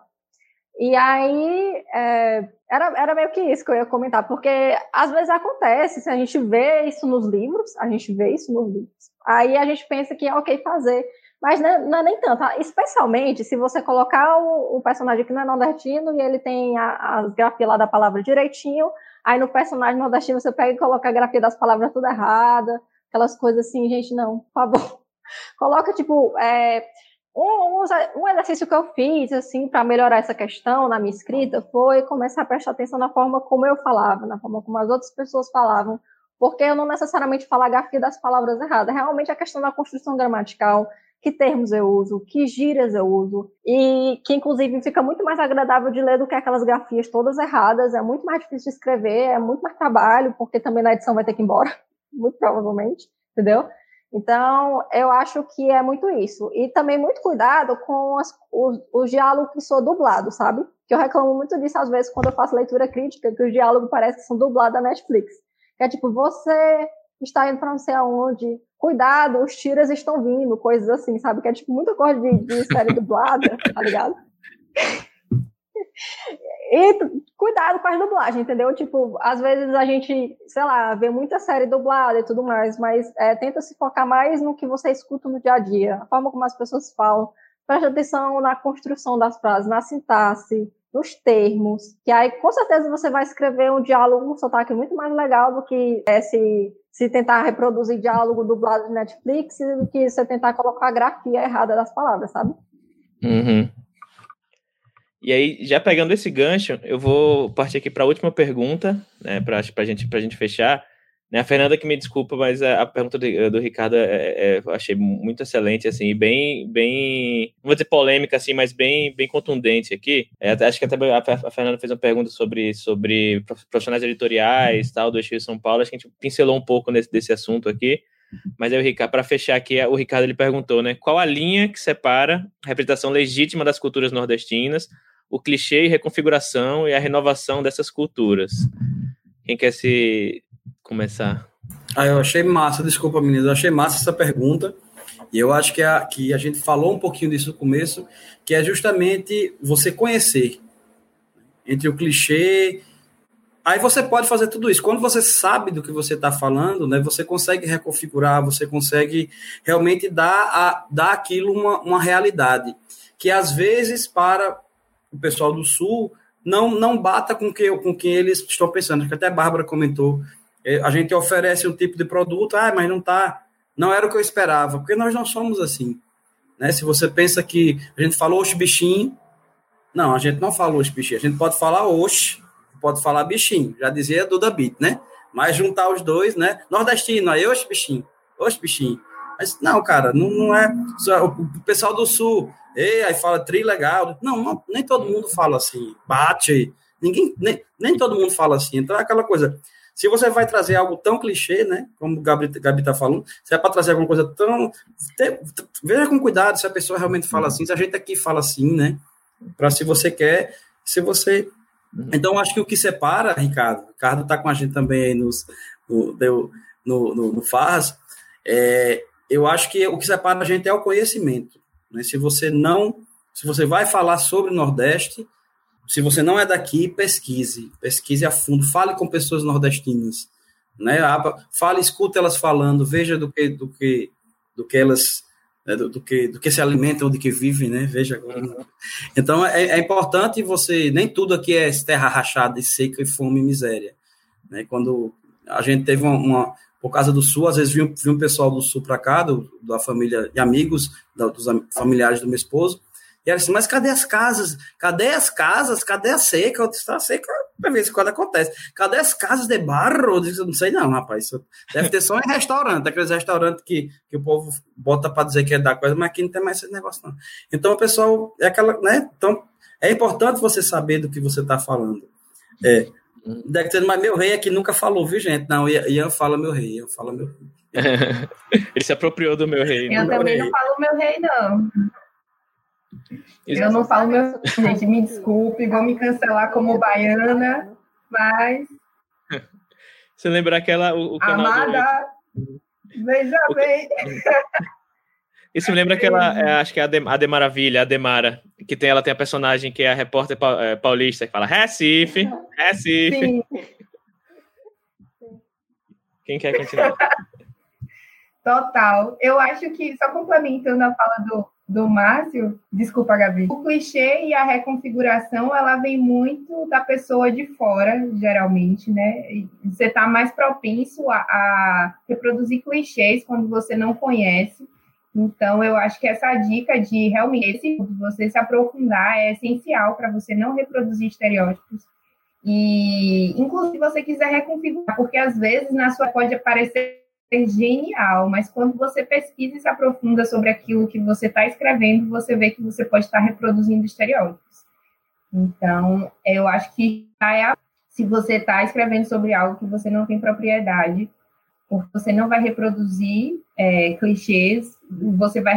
E aí, é, era, era meio que isso que eu ia comentar, porque às vezes acontece, se a gente vê isso nos livros, a gente vê isso nos livros, aí a gente pensa que é ok fazer, mas não é, não é nem tanto, tá? especialmente se você colocar o, o, personagem que não é nordestino e ele tem a, a grafia lá da palavra direitinho, aí no personagem nordestino você pega e coloca a grafia das palavras tudo errada, aquelas coisas assim, gente, não, por favor. [LAUGHS] Coloca, tipo, é, Um, um, exercício que eu fiz, assim, para melhorar essa questão na minha escrita foi começar a prestar atenção na forma como eu falava, na forma como as outras pessoas falavam, porque eu não necessariamente falo grafia das palavras erradas. Realmente a questão da construção gramatical, que termos eu uso, que gírias eu uso, e que inclusive fica muito mais agradável de ler do que aquelas grafias todas erradas, é muito mais difícil de escrever, é muito mais trabalho, porque também na edição vai ter que ir embora, [LAUGHS] muito provavelmente, entendeu? Então, eu acho que é muito isso. E também muito cuidado com as, os, os diálogos que são dublados, sabe? Que eu reclamo muito disso às vezes quando eu faço leitura crítica, que os diálogos parecem que são dublados da Netflix. Que é tipo, você está indo para não sei aonde, cuidado, os tiras estão vindo, coisas assim, sabe? Que é tipo muita coisa de, de série dublada, tá ligado? [LAUGHS] E cuidado com as dublagens, entendeu? Tipo, às vezes a gente, sei lá, vê muita série dublada e tudo mais, mas é, tenta se focar mais no que você escuta no dia a dia, a forma como as pessoas falam. Preste atenção na construção das frases, na sintaxe, nos termos, que aí com certeza você vai escrever um diálogo, um sotaque muito mais legal do que é, se, se tentar reproduzir diálogo dublado de Netflix, do que você tentar colocar a grafia errada das palavras, sabe? Uhum. E aí, já pegando esse gancho, eu vou partir aqui para a última pergunta, né, para a gente, gente fechar. Né, a Fernanda que me desculpa, mas a, a pergunta do, do Ricardo é, é, é, eu achei muito excelente, assim, bem, bem, não vou dizer polêmica, assim, mas bem, bem contundente aqui. É, acho que até a, a, Fernanda fez uma pergunta sobre, sobre profissionais editoriais, tal, do Eixo São Paulo, acho que a gente pincelou um pouco nesse, desse assunto aqui. Mas aí o Ricardo, para fechar aqui, o Ricardo ele perguntou, né, qual a linha que separa a representação legítima das culturas nordestinas o clichê e reconfiguração e a renovação dessas culturas. Quem quer se começar? Ah, eu achei massa, desculpa, meninas, eu achei massa essa pergunta. E eu acho que a, que a gente falou um pouquinho disso no começo, que é justamente você conhecer entre o clichê. Aí você pode fazer tudo isso. Quando você sabe do que você está falando, né, você consegue reconfigurar, você consegue realmente dar, a, dar aquilo uma, uma realidade. Que às vezes, para o pessoal do Sul não, não bata com que, com quem eles estão pensando. Acho que até a Bárbara comentou. É, a gente oferece um tipo de produto, ah, mas não tá, não era o que eu esperava, porque nós não somos assim. Né? Se você pensa que a gente falou oxe bichinho, não, a gente não fala oxe bichinho, a gente pode falar oxe, pode falar bichinho, já dizia Duda Bit, né? Mas juntar os dois, né? Nordestino, aí oxe bichinho, oxe bichinho. Mas não, cara, não, não é. O pessoal do Sul, Ei, aí fala tri legal. Não, não, nem todo mundo fala assim, bate. Ninguém, nem, nem todo mundo fala assim. Então é aquela coisa. Se você vai trazer algo tão clichê, né? Como o Gabi, Gabi tá falando, se é para trazer alguma coisa tão. Te, veja com cuidado se a pessoa realmente fala assim, se a gente aqui fala assim, né? Para se você quer, se você. Então, acho que o que separa, Ricardo, Ricardo tá com a gente também aí nos, no, no, no, no Farras, é, eu acho que o que separa a gente é o conhecimento. Né? Se você não, se você vai falar sobre o Nordeste, se você não é daqui, pesquise, pesquise a fundo, fale com pessoas nordestinas, né? Fale, escute elas falando, veja do que do que do que elas né? do, do, que do que se alimentam, do que vivem, né? Veja. Então é, é importante você nem tudo aqui é terra rachada e seca e fome e miséria, né? Quando a gente teve uma, uma por causa do Sul, às vezes vinha, vinha um pessoal do Sul para cá, do, da família e amigos da, dos familiares do meu esposo, e era assim, mas cadê as casas? Cadê as casas? Cadê a seca? Está seca, para ver se quando acontece. Cadê as casas de barro? Eu disse, não sei não, rapaz. Isso deve ter só em restaurante, aqueles restaurantes que, que o povo bota para dizer que é da coisa, mas aqui não tem mais esse negócio não. Então o pessoal, é aquela, né? Então é importante você saber do que você está falando. É, Deve ter, mas meu rei aqui nunca falou, viu, gente? Não, Ian fala meu rei, Ian fala meu rei. [LAUGHS] Ele se apropriou do meu rei. Eu também rei. não falo meu rei, não. Eu não falo meu gente, me desculpe, vão me cancelar como baiana, mas. [LAUGHS] Você lembra aquela. O, o Amada, do... veja o... bem. [LAUGHS] Isso me lembra aquela, é, acho que é a, de, a Demaravilha, a Demara, que tem, ela tem a personagem que é a repórter é, paulista, que fala Recife, Recife. Sim. Quem quer continuar? Total. Eu acho que, só complementando a fala do, do Márcio, desculpa, Gabi, o clichê e a reconfiguração, ela vem muito da pessoa de fora, geralmente, né? Você está mais propenso a, a reproduzir clichês quando você não conhece Então, eu acho que essa dica de realmente você se aprofundar é essencial para você não reproduzir estereótipos. E, inclusive, se você quiser reconfigurar, porque às vezes na sua pode parecer genial, mas quando você pesquisa e se aprofunda sobre aquilo que você está escrevendo, você vê que você pode estar reproduzindo estereótipos. Então, eu acho que é se você está escrevendo sobre algo que você não tem propriedade, porque você não vai reproduzir é, clichês, você vai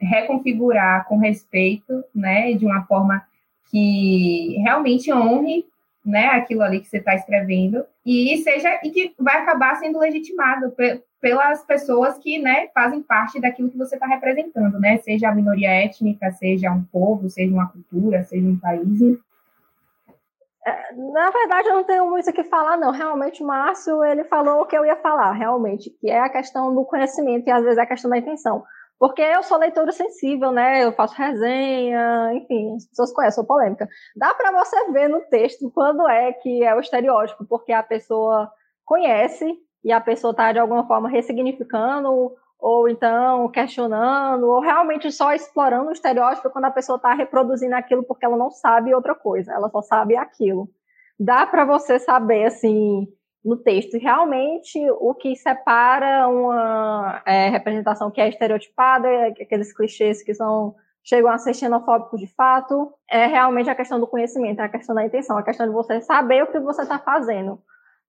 reconfigurar com respeito, né, de uma forma que realmente honre, né, aquilo ali que você está escrevendo e seja e que vai acabar sendo legitimado pelas pessoas que, né, fazem parte daquilo que você está representando, né, seja a minoria étnica, seja um povo, seja uma cultura, seja um país. É, na verdade, eu não tenho muito o que falar, não. Realmente, o Márcio, ele falou o que eu ia falar, realmente, que é a questão do conhecimento e, às vezes, a questão da intenção. Porque eu sou leitora sensível, né? Eu faço resenha, enfim, as pessoas conhecem, sou polêmica. Dá para você ver no texto quando é que é o estereótipo, porque a pessoa conhece e a pessoa está, de alguma forma, ressignificando ou então questionando, ou realmente só explorando o estereótipo quando a pessoa está reproduzindo aquilo porque ela não sabe outra coisa, ela só sabe aquilo. Dá para você saber, assim, no texto, realmente o que separa uma é, representação que é estereotipada, aqueles clichês que são chegam a ser xenofóbicos de fato, é realmente a questão do conhecimento, é a questão da intenção, a questão de você saber o que você está fazendo.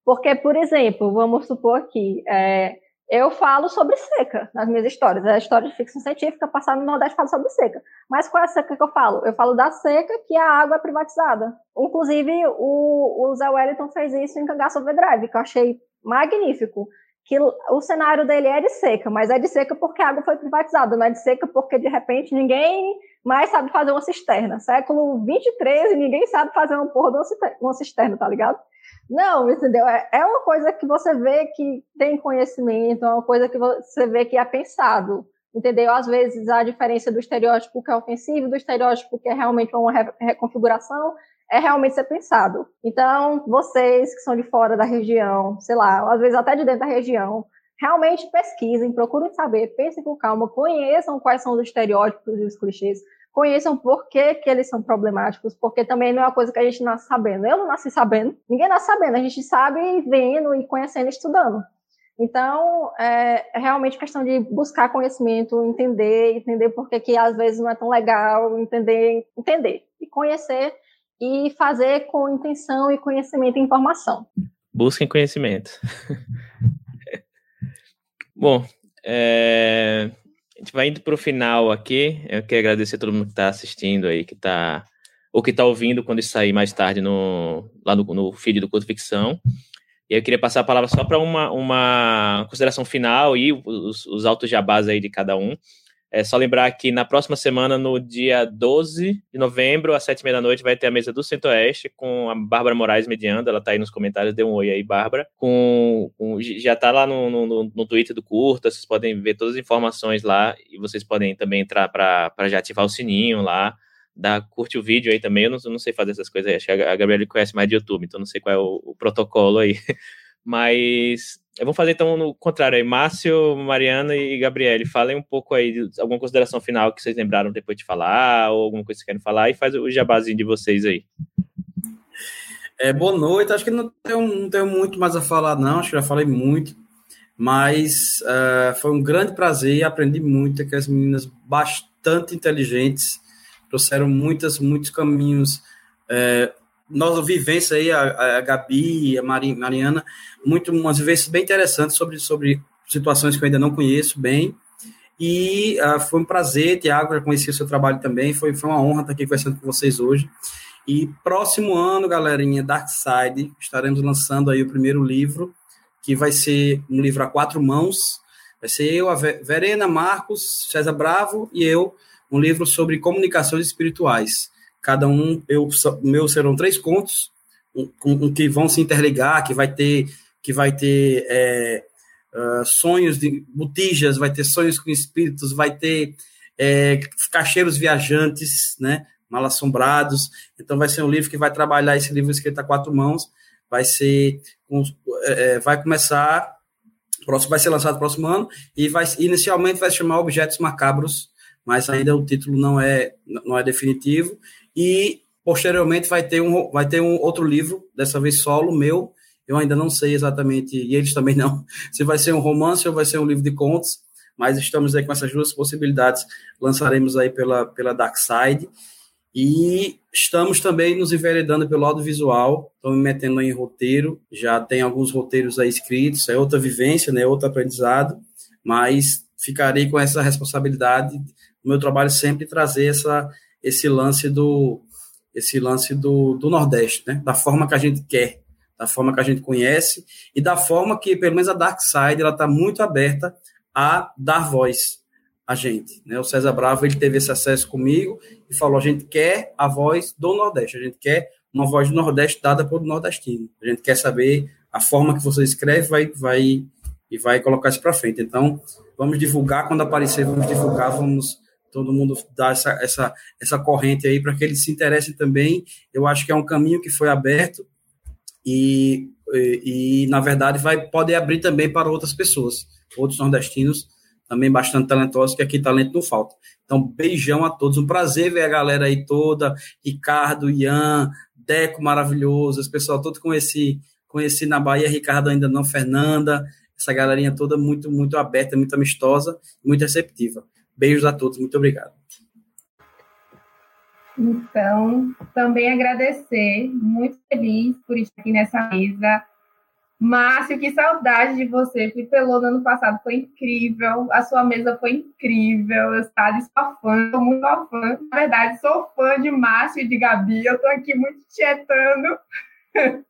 Porque, por exemplo, vamos supor aqui, é, eu falo sobre seca nas minhas histórias. A história de ficção científica, passada no Nordeste, fala sobre seca. Mas qual é a seca que eu falo? Eu falo da seca que a água é privatizada. Inclusive, o, o Zé Wellington fez isso em Cangaço Overdrive, que eu achei magnífico. Que o cenário dele é de seca, mas é de seca porque a água foi privatizada, não é de seca porque, de repente, ninguém mais sabe fazer uma cisterna. Século 23 ninguém sabe fazer uma porra de uma cisterna, tá ligado? Não, entendeu? É, é uma coisa que você vê que tem conhecimento, é uma coisa que você vê que é pensado, entendeu? Às vezes a diferença do estereótipo que é ofensivo do estereótipo que é realmente uma reconfiguração é realmente ser pensado. Então, vocês que são de fora da região, sei lá, às vezes até de dentro da região, realmente pesquisem, procurem saber, pensem com calma, conheçam quais são os estereótipos e os clichês, conheçam por que, que eles são problemáticos, porque também não é uma coisa que a gente nasce sabendo. Eu não nasci sabendo, ninguém nasce sabendo, a gente sabe vendo e conhecendo e estudando. Então, é, é realmente questão de buscar conhecimento, entender, entender por que, que às vezes não é tão legal, entender, entender e conhecer e fazer com intenção e conhecimento e informação. Busquem conhecimento. [LAUGHS] Bom, é, a gente vai indo para o final aqui. Eu quero agradecer a todo mundo que está assistindo aí, que está ou que está ouvindo quando isso sair mais tarde no, lá no, no feed do Culto Ficção. E eu queria passar a palavra só para uma, uma consideração final e os, os altos jabás aí de cada um. É só lembrar que na próxima semana, no dia 12 de novembro, às sete e meia da noite, vai ter a mesa do Centro-Oeste com a Bárbara Moraes mediando. Ela tá aí nos comentários, dê um oi aí, Bárbara. Com, com já tá lá no, no, no, Twitter do Curta, vocês podem ver todas as informações lá e vocês podem também entrar para já ativar o sininho lá. Dá, curte o vídeo aí também. Eu não, não sei fazer essas coisas aí. Acho que a Gabriela conhece mais de YouTube, então não sei qual é o, o protocolo aí. [LAUGHS] Mas Vamos fazer então no contrário aí. Márcio, Mariana e Gabriele, falem um pouco aí de alguma consideração final que vocês lembraram depois de falar, ou alguma coisa que vocês querem falar, e faz o jabazinho de vocês aí. É, boa noite. Acho que não tenho, não tenho muito mais a falar, não. Acho que já falei muito. Mas uh, foi um grande prazer aprendi muito com as meninas bastante inteligentes. Trouxeram muitas, muitos caminhos uh, nossa vivência aí, a, a Gabi, a Mariana, muito, umas vivências bem interessantes sobre, sobre situações que eu ainda não conheço bem. E uh, foi um prazer, Tiago, já conheci o seu trabalho também, foi, foi uma honra estar aqui conversando com vocês hoje. E próximo ano, galerinha, Dark Side, estaremos lançando aí o primeiro livro, que vai ser um livro a quatro mãos. Vai ser eu, a Verena, Marcos, César Bravo e eu, um livro sobre comunicações espirituais. Cada um, eu, meu serão três contos, um, um, que vão se interligar, que vai ter, que vai ter é, uh, sonhos de botijas, vai ter sonhos com espíritos, vai ter é, cacheiros viajantes, né? Mal assombrados. Então vai ser um livro que vai trabalhar esse livro escrito a quatro mãos. Vai ser, é, é vai começar próximo, vai ser lançado no próximo ano e vai, inicialmente vai se chamar Objetos Macabros, mas ainda o título não é, não é definitivo. E posteriormente vai ter, um, vai ter um outro livro, dessa vez solo, meu. Eu ainda não sei exatamente, e eles também não, [LAUGHS] se vai ser um romance ou vai ser um livro de contos, mas estamos aí com essas duas possibilidades. Lançaremos aí pela, pela Dark Side. E estamos também nos enveredando pelo audiovisual, estamos me metendo em roteiro, já tem alguns roteiros aí escritos, é outra vivência, né, outro aprendizado, mas ficarei com essa responsabilidade, meu trabalho sempre trazer essa, esse lance do esse lance do, do Nordeste, né, da forma que a gente quer, da forma que a gente conhece e da forma que, pelo menos a Dark Side, ela está muito aberta a dar voz, a gente. Né? O César Bravo ele teve esse acesso comigo e falou: a gente quer a voz do Nordeste, a gente quer uma voz do Nordeste dada por nordestino. A gente quer saber a forma que você escreve vai, vai, e vai colocar isso para frente. Então, vamos divulgar quando aparecer, vamos divulgar, vamos todo mundo dar essa, essa, essa corrente aí para que eles se interessem também. Eu acho que é um caminho que foi aberto e, e, e na verdade, vai poder abrir também para outras pessoas, outros nordestinos também bastante talentosos, que aqui talento não falta. Então, beijão a todos, um prazer ver a galera aí toda, Ricardo, Ian, Deco maravilhoso, esse pessoal todo conheci, conheci na Bahia, Ricardo ainda não, Fernanda, essa galerinha toda muito, muito aberta, muito amistosa, muito receptiva. Beijos a todos, muito obrigado. Então, também agradecer, muito feliz por estar aqui nessa mesa, Márcio, que saudade de você. Fui pelo no ano passado, foi incrível. A sua mesa foi incrível. Eu estava sua fã, sou muito fã. Na verdade, sou fã de Márcio e de Gabi. Eu estou aqui muito tietando. [LAUGHS]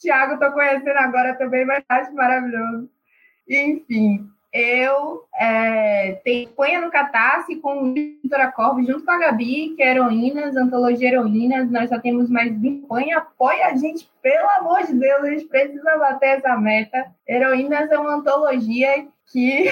Tiago, estou conhecendo agora também, mas acho maravilhoso. Enfim, eu é, tenho Ponha no Catarse com o Editora junto com a Gabi, que é Heroínas, Antologia Heroínas. Nós só temos mais 20. Põe, apoia a gente, pelo amor de Deus, a gente precisa bater essa meta. Heroínas é uma antologia que.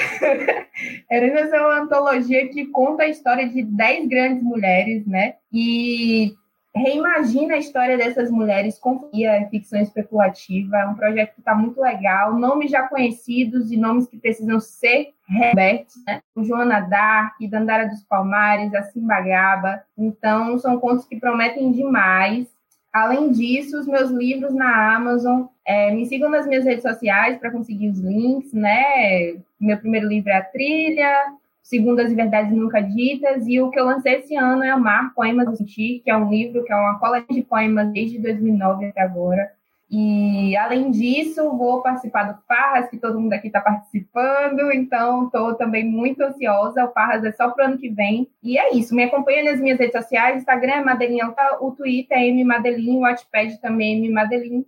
[LAUGHS] Heroínas é uma antologia que conta a história de 10 grandes mulheres, né? E reimagina a história dessas mulheres com ficção especulativa. É um projeto que está muito legal. Nomes já conhecidos e nomes que precisam ser reabertos, né? O Joana Dark, Dandara dos Palmares, a Simbagaba. Então, são contos que prometem demais. Além disso, os meus livros na Amazon. É, me sigam nas minhas redes sociais para conseguir os links, né? Meu primeiro livro é A Trilha, Segundas e Verdades Nunca Ditas, e o que eu lancei esse ano é Amar Poemas do Sentir, que é um livro, que é uma coleção de poemas desde 2009 até agora. E, além disso, vou participar do Farras, que todo mundo aqui está participando, então estou também muito ansiosa. O Farras é só para o ano que vem. E é isso, me acompanha nas minhas redes sociais, Instagram é Madelinha, o Twitter é M Madeline, o Watchpad também é M Madeline.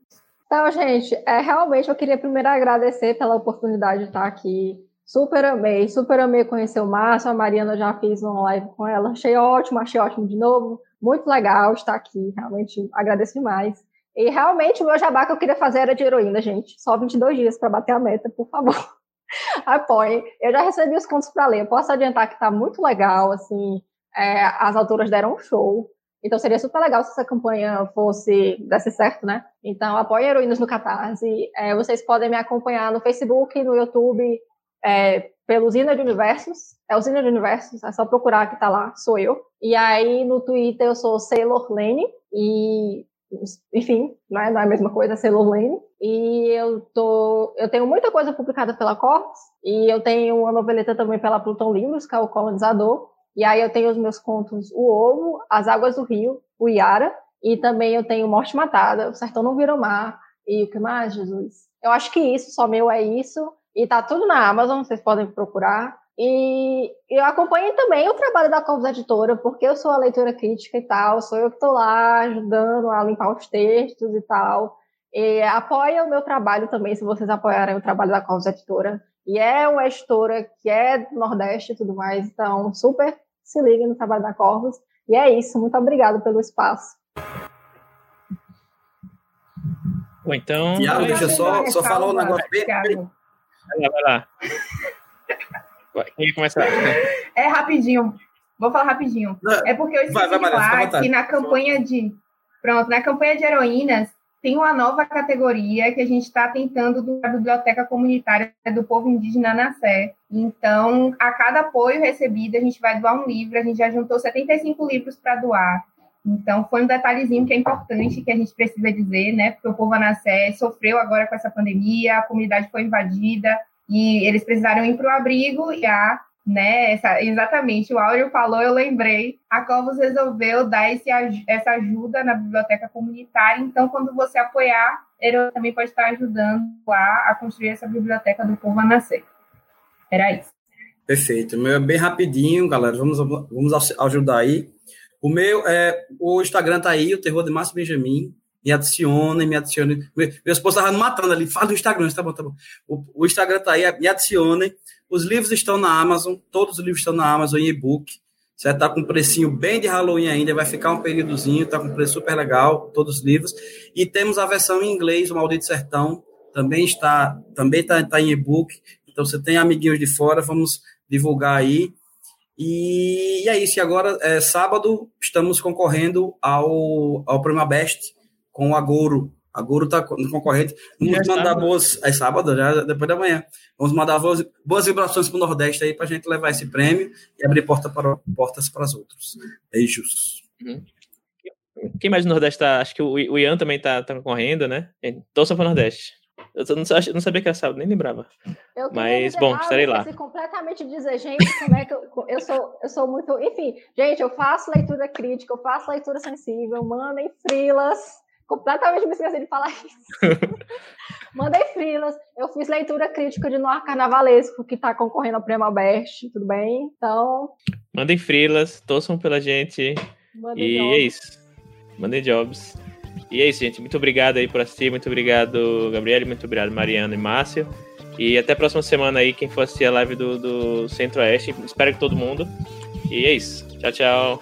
Então, gente, é, realmente eu queria primeiro agradecer pela oportunidade de estar aqui Super amei, super amei conhecer o Márcio, a Mariana já fiz uma live com ela, achei ótimo, achei ótimo de novo, muito legal estar aqui, realmente agradeço demais. E realmente o meu jabá que eu queria fazer era de heroína, gente, só 22 dias para bater a meta, por favor. [LAUGHS] Apoiem. Eu já recebi os contos para ler, eu posso adiantar que está muito legal, assim, é, as autoras deram um show, então seria super legal se essa campanha fosse, desse certo, né? Então apoiem Heroínas no Catarse, é, vocês podem me acompanhar no Facebook, no YouTube, é, pelo Usina de Universos. É Usina de Universos, é só procurar que tá lá, sou eu. E aí no Twitter eu sou Sailor Lane e enfim, não é, não é a mesma coisa, Sailor Lane. E eu tô, eu tenho muita coisa publicada pela Corpus e eu tenho uma noveleta também pela Pluton Livros, que é o colonizador. E aí eu tenho os meus contos O Ovo, As Águas do Rio, o Iara, e também eu tenho Morte Matada, O Sertão Não Vira Mar, e o que mais, Jesus? Eu acho que isso, só meu é isso. E tá tudo na Amazon, vocês podem procurar. E eu acompanho também o trabalho da Corvus Editora, porque eu sou a leitora crítica e tal, sou eu que estou lá ajudando a limpar os textos e tal. E apoia o meu trabalho também, se vocês apoiarem o trabalho da Corvus Editora. E é uma editora que é do Nordeste e tudo mais, então super se liguem no trabalho da Corvus. E é isso, muito obrigada pelo espaço. Ou então. Tiago, deixa eu só, só falar um negócio bem. Vai lá, vai lá. Quem começar? É rapidinho. Vou falar rapidinho. Não, é porque eu esqueci vai, vai, de falar que na campanha de. Pronto, na campanha de heroínas tem uma nova categoria que a gente está tentando do a Biblioteca Comunitária do Povo Indígena na Sé. Então, a cada apoio recebido, a gente vai doar um livro. A gente já juntou 75 livros para doar. Então, foi um detalhezinho que é importante, que a gente precisa dizer, né? Porque o povo Anassé sofreu agora com essa pandemia, a comunidade foi invadida e eles precisaram ir para o abrigo e a né? Essa, exatamente, o Áureo falou, eu lembrei. A Covos resolveu dar esse, essa ajuda na biblioteca comunitária, então, quando você apoiar, ele também pode estar ajudando a, a construir essa biblioteca do povo a nascer. Era isso. Perfeito. Meu bem rapidinho, galera. Vamos, vamos ajudar aí. O meu é o Instagram tá aí, o Terror de Márcio Benjamin. Me adicione, me adicione. Meu, meu esposo estava matando ali. Fala do Instagram, tá bom, tá bom. O, o Instagram tá aí, me adicione. Os livros estão na Amazon, todos os livros estão na Amazon em e-book. Você está com um precinho bem de Halloween ainda, vai ficar um períodozinho, está com um preço super legal, todos os livros. E temos a versão em inglês, o Maldito Sertão, também está, também está tá em e-book. Então você tem amiguinhos de fora, vamos divulgar aí. E, é isso. E agora, é, sábado, estamos concorrendo ao, ao Prêmio Best com o Agouro. A Guru tá no concorrente. Vamos mandar sábado. boas. É sábado, já depois da manhã. Vamos mandar boas, boas vibrações para o Nordeste aí para a gente levar esse prêmio e abrir porta para, portas para os outros. Beijos. Uhum. Quem mais no Nordeste tá? Acho que o, o Ian também tá, tá concorrendo, né? Torça para o Nordeste. Eu não, sabia que era sábado, nem lembrava. Mas, bom, estarei lá. Eu completamente dizer, gente, como é que eu, eu sou, eu sou muito. Enfim, gente, eu faço leitura crítica, eu faço leitura sensível, mandem frilas completamente me esqueci de falar isso. [LAUGHS] Mandei frilas. Eu fiz leitura crítica de Noir Carnavalesco, que está concorrendo ao Prêmio Albert, tudo bem? Então. Mandem frilas, torçam pela gente. Mandem e jobs. é isso. Mandem jobs. E é isso, gente. Muito obrigado aí por assistir. Muito obrigado, Gabriel. Muito obrigado, Mariana e Márcio. E até a próxima semana aí, quem for assistir a live do, do Centro-Oeste. Espero que todo mundo. E é isso. Tchau, tchau.